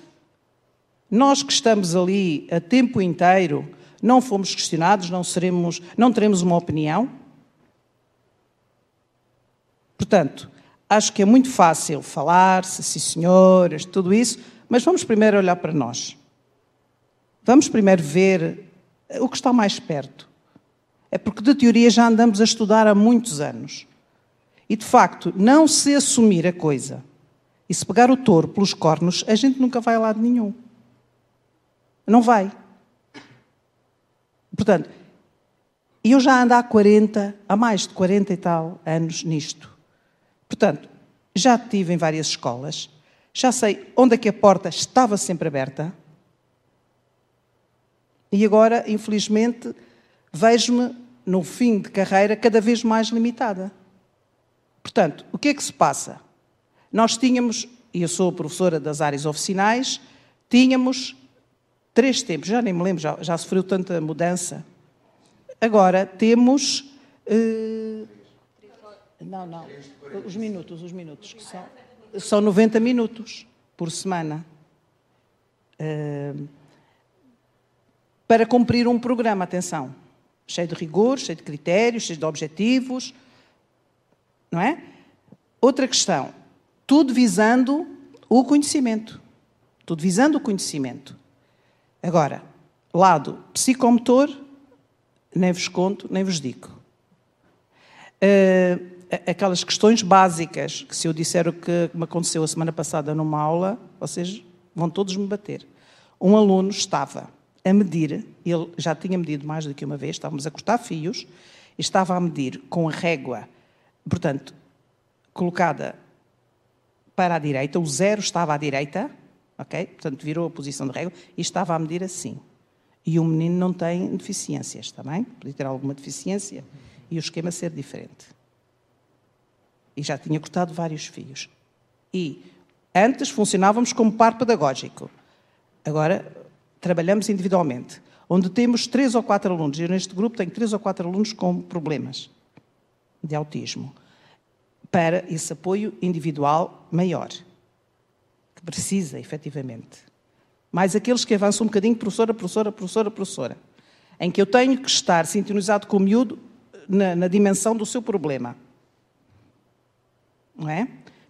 Nós que estamos ali a tempo inteiro, não fomos questionados, não, seremos, não teremos uma opinião? Portanto, acho que é muito fácil falar-se, sim senhoras, tudo isso, mas vamos primeiro olhar para nós. Vamos primeiro ver o que está mais perto. É porque de teoria já andamos a estudar há muitos anos. E de facto, não se assumir a coisa e se pegar o touro pelos cornos, a gente nunca vai a lado nenhum. Não vai. Portanto, eu já ando há 40, há mais de 40 e tal anos nisto. Portanto, já estive em várias escolas, já sei onde é que a porta estava sempre aberta. E agora, infelizmente, vejo-me no fim de carreira cada vez mais limitada. Portanto, o que é que se passa? Nós tínhamos, e eu sou professora das áreas oficinais, tínhamos três tempos, já nem me lembro, já, já sofreu tanta mudança. Agora temos. Uh, não, não. Os minutos, os minutos, que são, são 90 minutos por semana. Uh, para cumprir um programa, atenção, cheio de rigor, cheio de critérios, cheio de objetivos, não é? Outra questão, tudo visando o conhecimento. Tudo visando o conhecimento. Agora, lado psicomotor, nem vos conto, nem vos digo. Uh, aquelas questões básicas, que se eu disser o que me aconteceu a semana passada numa aula, vocês vão todos me bater. Um aluno estava a medir, ele já tinha medido mais do que uma vez, estávamos a cortar fios, e estava a medir com a régua, portanto, colocada para a direita, o zero estava à direita, ok? Portanto, virou a posição de régua e estava a medir assim. E o menino não tem deficiências, está bem? Podia ter alguma deficiência e o esquema ser diferente. E já tinha cortado vários fios. E antes funcionávamos como par pedagógico. Agora trabalhamos individualmente. Onde temos três ou quatro alunos, eu neste grupo tenho três ou quatro alunos com problemas de autismo, para esse apoio individual maior precisa, efetivamente. Mais aqueles que avançam um bocadinho, professora, professora, professora, professora, em que eu tenho que estar sintonizado com o miúdo na, na dimensão do seu problema. Não é?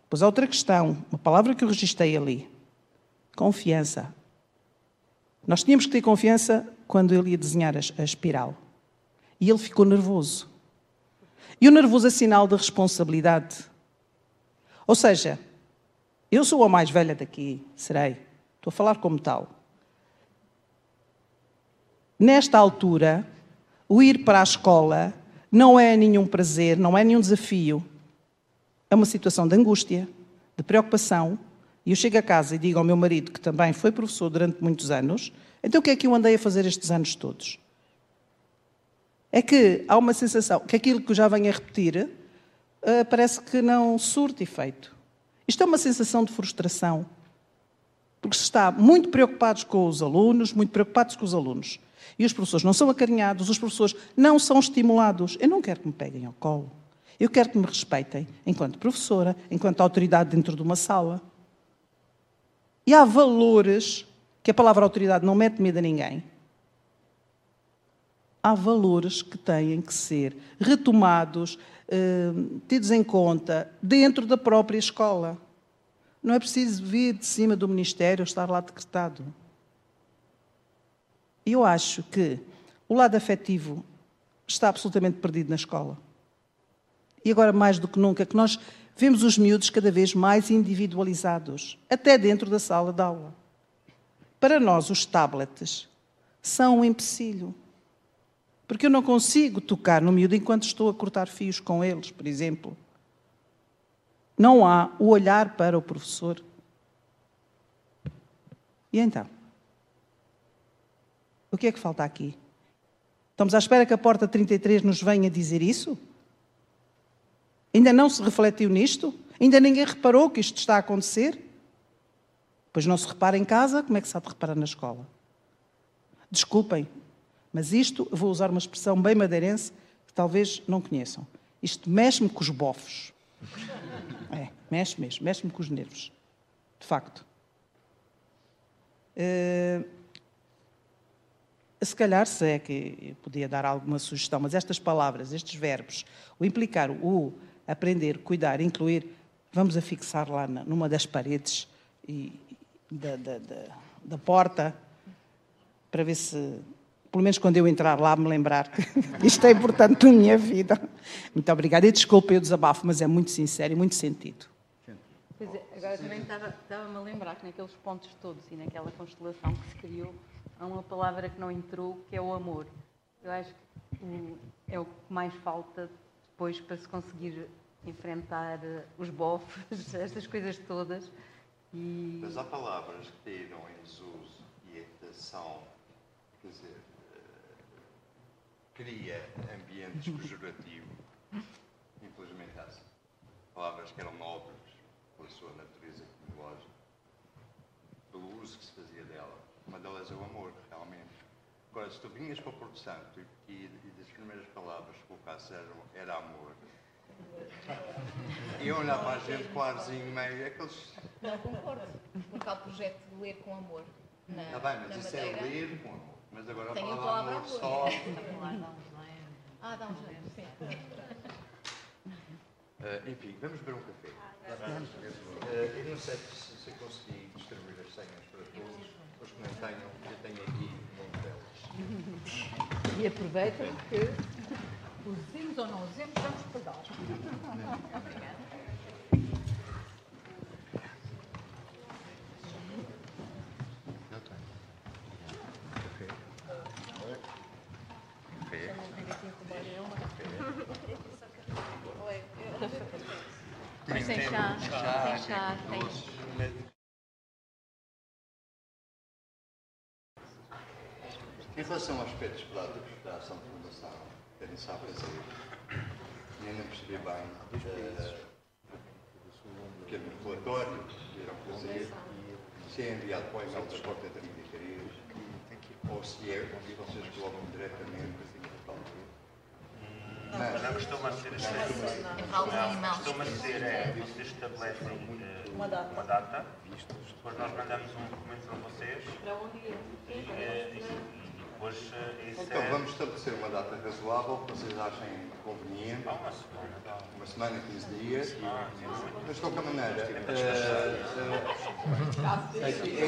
Pois há outra questão, uma palavra que eu registrei ali: confiança. Nós tínhamos que ter confiança quando ele ia desenhar a, a espiral. E ele ficou nervoso. E o nervoso é sinal de responsabilidade. Ou seja, eu sou a mais velha daqui, serei. Estou a falar como tal. Nesta altura, o ir para a escola não é nenhum prazer, não é nenhum desafio. É uma situação de angústia, de preocupação, e eu chego a casa e digo ao meu marido, que também foi professor durante muitos anos, então o que é que eu andei a fazer estes anos todos? É que há uma sensação que aquilo que eu já venho a repetir uh, parece que não surte efeito. Isto é uma sensação de frustração, porque se está muito preocupados com os alunos, muito preocupados com os alunos. E os professores não são acarinhados, os professores não são estimulados. Eu não quero que me peguem ao colo. Eu quero que me respeitem enquanto professora, enquanto autoridade dentro de uma sala. E há valores que a palavra autoridade não mete medo a ninguém. Há valores que têm que ser retomados, eh, tidos em conta dentro da própria escola. Não é preciso vir de cima do Ministério estar lá decretado. Eu acho que o lado afetivo está absolutamente perdido na escola. E agora, mais do que nunca, que nós vemos os miúdos cada vez mais individualizados, até dentro da sala de aula. Para nós, os tablets são um empecilho. Porque eu não consigo tocar no miúdo enquanto estou a cortar fios com eles, por exemplo. Não há o olhar para o professor. E então? O que é que falta aqui? Estamos à espera que a porta 33 nos venha dizer isso? Ainda não se refletiu nisto? Ainda ninguém reparou que isto está a acontecer? Pois não se repara em casa, como é que se há de reparar na escola? Desculpem, mas isto, vou usar uma expressão bem madeirense que talvez não conheçam. Isto mexe-me com os bofos. É, mexe mesmo, mexe-me com os nervos. De facto. Uh, se calhar, se é que podia dar alguma sugestão, mas estas palavras, estes verbos, o implicar, o aprender, cuidar, incluir, vamos a fixar lá numa das paredes e, da, da, da, da porta, para ver se, pelo menos quando eu entrar lá, me lembrar que isto é importante na minha vida. Muito obrigada. E desculpa eu desabafo, mas é muito sincero e muito sentido. Pois é, agora também estava-me a lembrar que naqueles pontos todos e naquela constelação que se criou, há uma palavra que não entrou, que é o amor. Eu acho que é o que mais falta depois para se conseguir enfrentar eh, os bofes, estas coisas todas. E... Mas há palavras que tiram em desuso e são, quer dizer, uh, cria ambientes pejorativos. Infelizmente há palavras que eram nobres pela sua natureza etimológica, pelo uso que se fazia dela. Uma delas é o amor. Agora, se tu vinhas para o Porto Santo e, e, e das primeiras palavras que colocasse era, era amor, e eu olhar para a gente clarzinho, meio, aqueles. Não concordo, porque há o projeto de ler com amor. Está bem, mas isso é madeira. é ler com amor. Mas agora a palavra, a palavra amor, amor só. ah, dá um jeito, sim. Uh, enfim, vamos beber um café. Uh, eu não sei se, se consegui distribuir as senhas para todos. Os que não tenham, eu tenho aqui e aproveitem que usemos ou não usemos, vamos pagar. Tem chá, tem chá, tem. Em relação aos aspectos práticos da ação de fundação, querem só fazer, eu não percebi bem uh, que é um relatório que irão fazer, se é enviado para o e-mail da Porta da Secretaria ou se é onde vocês colocam diretamente. Mas, não costuma ser assim. Não, costuma ser, é, vocês estabelecem uh, uma data, uma data. Depois nós mandamos um documento para vocês. Para onde é? E, eh, Então, é... vamos estabelecer uma data razoável que vocês achem conveniente. Uma semana. Uma semana, 15 dias. Mas, de qualquer maneira, uh, uh, a, equipe,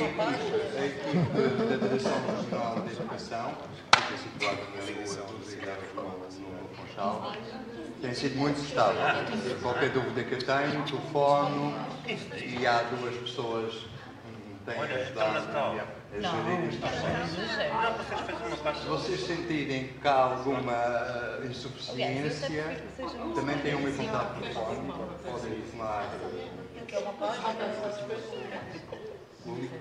da Direção Regional de Educação, que fica situada na Rua dos Ideias no Funchal, tem sido muito estável. Qualquer dúvida que eu tenho, telefono, e há duas pessoas que têm ajudado a gerir estes processos. Se vocês sentirem que há alguma insuficiência, também têm o meu contato telefónico, podem O único-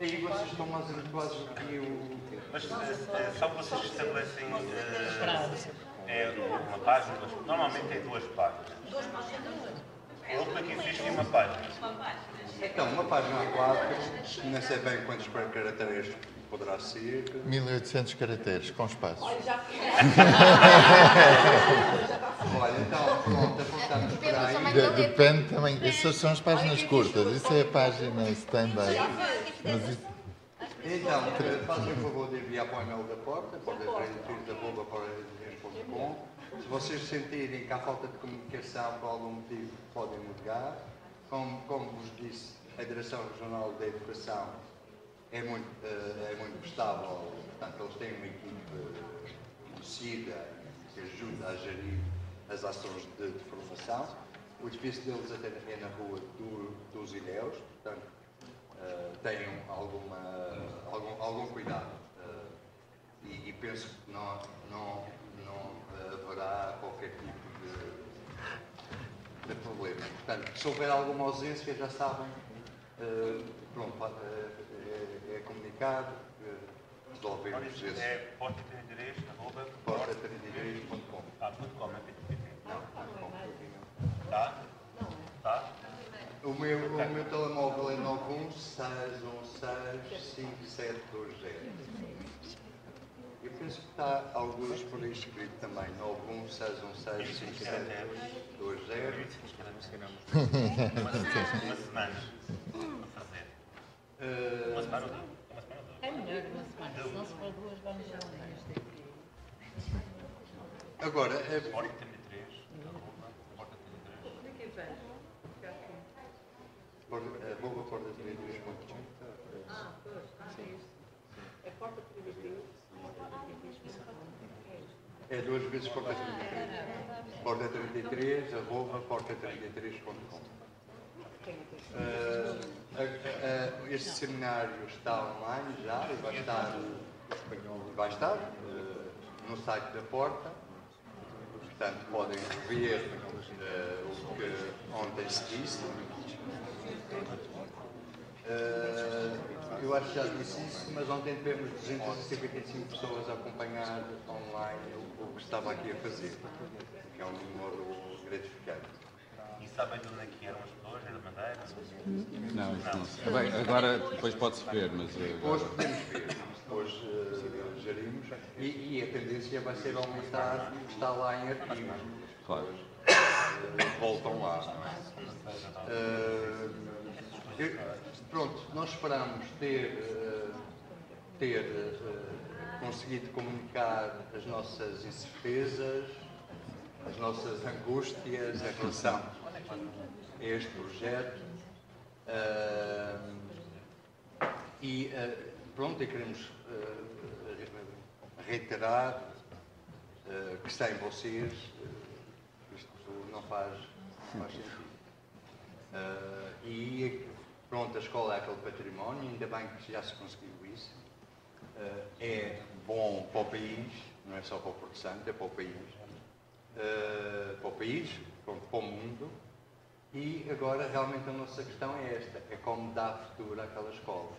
Aí vocês estão mais habituados do que eu. Mas eh, só vocês estabelecem eh, é uma página, duas- normalmente é duas páginas. A última que fiz tinha uma página. Então, uma página A4, não sei bem quantos caracteres poderá ser. 1800 caracteres, com espaços. Olha, então, pronto, apontamos por aí. De- Depende também. Essas são as páginas curtas. Isso é a página stand-by. Então, eh, façam o favor de enviar para o e-mail da porta, porta33.com. Se vocês sentirem que há falta de comunicação por algum motivo, podem ligar. Como, como vos disse, a Direção Regional da Educação é muito, eh, é muito prestável, portanto, eles têm uma equipe conhecida que ajuda a gerir as ações de, de formação. O edifício deles até é na rua do, dos Ilhéus, portanto, eh, tenham alguma, algum, algum cuidado. eh, e, e penso que não, não, não haverá qualquer tipo de, de problema. Portanto, se houver alguma ausência, já sabem, eh, pronto, eh, é, é comunicado, eh, resolvemos esse. É porta 33, arroba porta33.com. Ah, ponto com, não é. Não, ponto com. Tá? Tá? O meu, o meu telemóvel é 916165720. Eu penso que está alguns por aí escrito também, 916165720. Uma semana para fazer. Eh, Uma semana ou duas? Uma semana ou duas? É melhor uma semana, se não se for duas, vamos já Agora, é, Porta 33, arroba porta 33. Porta- arroba porta33.com. Ah, pois, é isso. É porta 33. É duas vezes porta 33. Porta 33, arroba porta33.com. Eh, eh, eh, este seminário está online já e vai estar, vai estar eh, no site da Porta. Portanto, podem ver eh, o que ontem se disse. Eh, eu acho que já disse isso, mas ontem tivemos 255 pessoas a acompanhar online o, o que estava aqui a fazer, que é um número gratificante. E sabem de onde é que eram as pessoas? Da Madeira? Não, isso não sei. Bem, agora depois pode-se ver, mas. eh, Depois agora- podemos ver, depois eh, gerimos e, e a tendência vai ser aumentar o que está lá em arquivo. Claro. Eh, voltam lá. não é? Eh, eu- pronto, nós esperamos ter, eh, ter eh, conseguido comunicar as nossas incertezas, as nossas angústias em relação a este projeto. Eh, e pronto, e queremos reiterar que sem vocês isto não faz, não faz sentido. E pronto, a escola é aquele património, ainda bem que já se conseguiu isso. Eh, é bom para o país, não é só para o Porto Santo, é para o país. Eh, para o país, pronto, para o mundo. E agora realmente a nossa questão é esta, é como dar futuro àquela escola.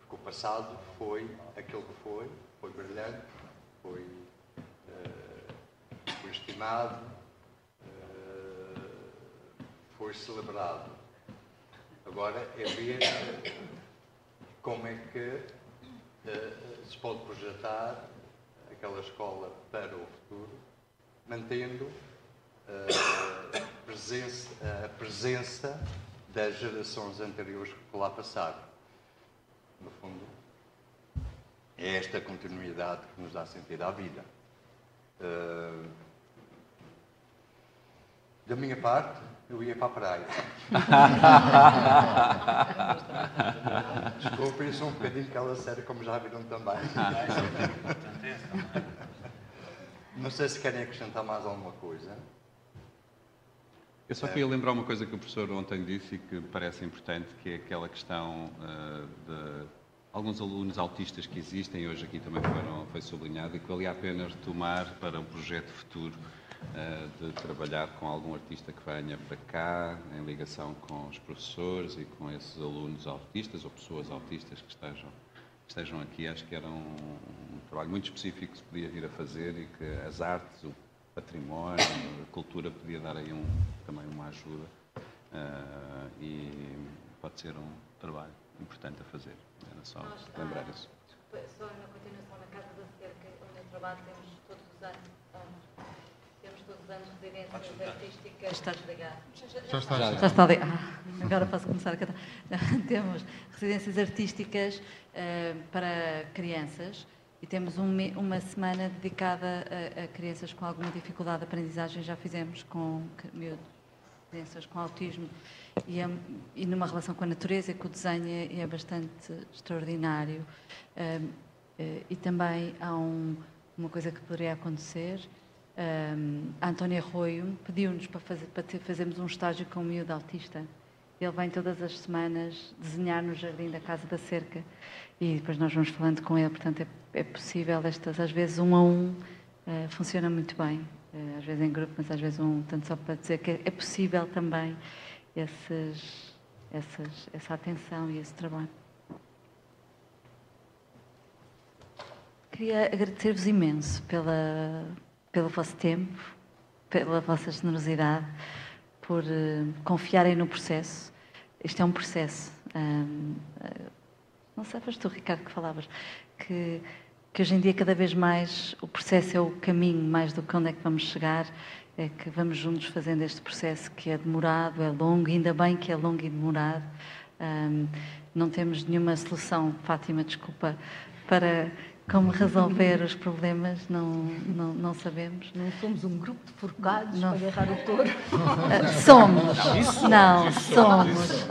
Porque o passado foi aquilo que foi, foi brilhante, foi, eh, foi estimado, eh, foi celebrado. Agora é ver como é que eh, se pode projetar aquela escola para o futuro, mantendo eh, a presença, a presença das gerações anteriores que lá passaram. No fundo, é esta continuidade que nos dá sentido à vida. Eh, da minha parte, eu ia para a praia. Desculpem, sou um bocadinho aquela série, como já viram também. Não sei se querem acrescentar mais alguma coisa. Eu só queria lembrar uma coisa que o professor ontem disse e que me parece importante, que é aquela questão ah, de alguns alunos autistas que existem, hoje aqui também foram, foi sublinhado, e que valia a pena retomar para um projeto futuro de trabalhar com algum artista que venha para cá, em ligação com os professores e com esses alunos autistas ou pessoas autistas que estejam, que estejam aqui. Acho que era um, um trabalho muito específico que se podia vir a fazer e que as artes, o património, a cultura podia dar aí um, também uma ajuda uh, e pode ser um trabalho importante a fazer. Era só Nós, lembrar isso. Desculpa, só na continuação na Casa da Cerca, onde eu trabalho, temos todos os anos residências artísticas. Está desligado. Já está. Já, já está ligado. Ah, agora posso começar a cantar. temos residências artísticas uh, para crianças e temos um, uma semana dedicada a, a, crianças com alguma dificuldade de aprendizagem. Já fizemos com miúdos, crianças com autismo e, é, e, numa relação com a natureza e com o desenho é, é bastante extraordinário. Uh, uh, e também há um, uma coisa que poderia acontecer um, a Antónia Arroio pediu-nos para, fazer, para ter, fazermos um estágio com um miúdo autista. Ele vem todas as semanas desenhar no jardim da Casa da Cerca e depois nós vamos falando com ele. Portanto, é, é possível estas, às vezes um a um, uh, funciona muito bem. Uh, às vezes em grupo, mas às vezes um, tanto só para dizer que é, é possível também esses, essas, essa atenção e esse trabalho. Queria agradecer-vos imenso pela, pelo vosso tempo, pela vossa generosidade, por uh, confiarem no processo. Isto é um processo. Um, uh, não sei, foste tu, Ricardo, que falavas, que, que hoje em dia, cada vez mais, o processo é o caminho, mais do que onde é que vamos chegar, é que vamos juntos fazendo este processo que é demorado, é longo, ainda bem que é longo e demorado. Um, não temos nenhuma solução, Fátima, desculpa, para como resolver os problemas, não, não, não sabemos. Não somos um grupo de forcados não. para agarrar o touro. somos. Não, somos.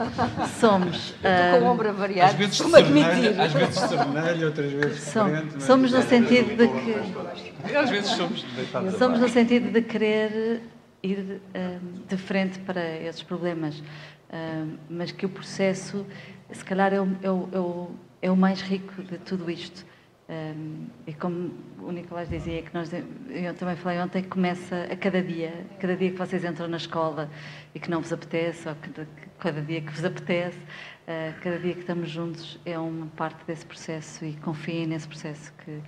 Somos. Estou com ombro variado. Às vezes de às vezes de outras vezes somos, somos no sentido de que... Às vezes somos Somos no sentido de querer ir um, de frente para esses problemas. Um, mas que o processo, se calhar, é o, é o, é o mais rico de tudo isto um, e como o Nicolás dizia, que nós, eu também falei ontem, que começa a cada dia, cada dia que vocês entram na escola e que não vos apetece, ou cada, dia que vos apetece, uh, cada dia que estamos juntos é uma parte desse processo e confiem nesse processo que,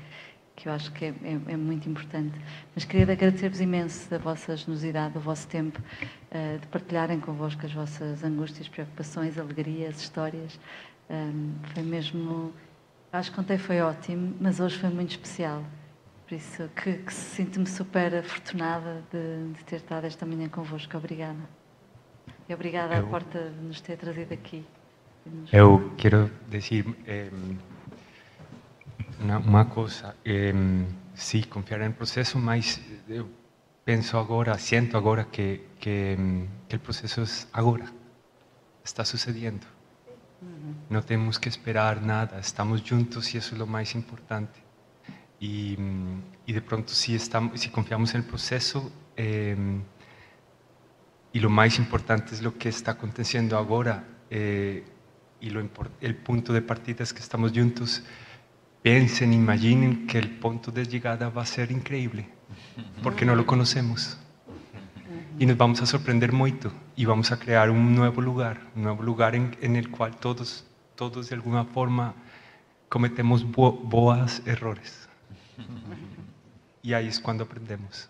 que eu acho que é, é, é muito importante. Mas queria agradecer-vos imenso a vossa generosidade, o vosso tempo, uh, de partilharem convosco as vossas angústias, preocupações, alegrias, histórias. Um, foi mesmo Acho que ontem foi ótimo, mas hoje foi muito especial. Por isso que, que sinto-me super afortunada de, de, ter estado esta manhã convosco. Obrigada. E obrigada eu, à Porta de nos ter trazido aqui. Eu quero dizer eh, uma, uma, coisa. Eh, sim, confiar no processo, mas eu penso agora, sinto agora que, que, que o processo é agora. Está sucedendo. No tenemos que esperar nada, estamos juntos y eso es lo más importante. Y, y de pronto si, confiamos en el proceso, eh, y lo más importante es lo que está aconteciendo ahora, eh, y el punto de partida es que estamos juntos, piensen, imaginen que el punto de llegada va a ser increíble, porque no lo conocemos. Y nos vamos a sorprender mucho y vamos a crear un nuevo lugar, un nuevo lugar en, en el cual todos, todos de alguna forma cometemos bo, boas errores. Y ahí es cuando aprendemos.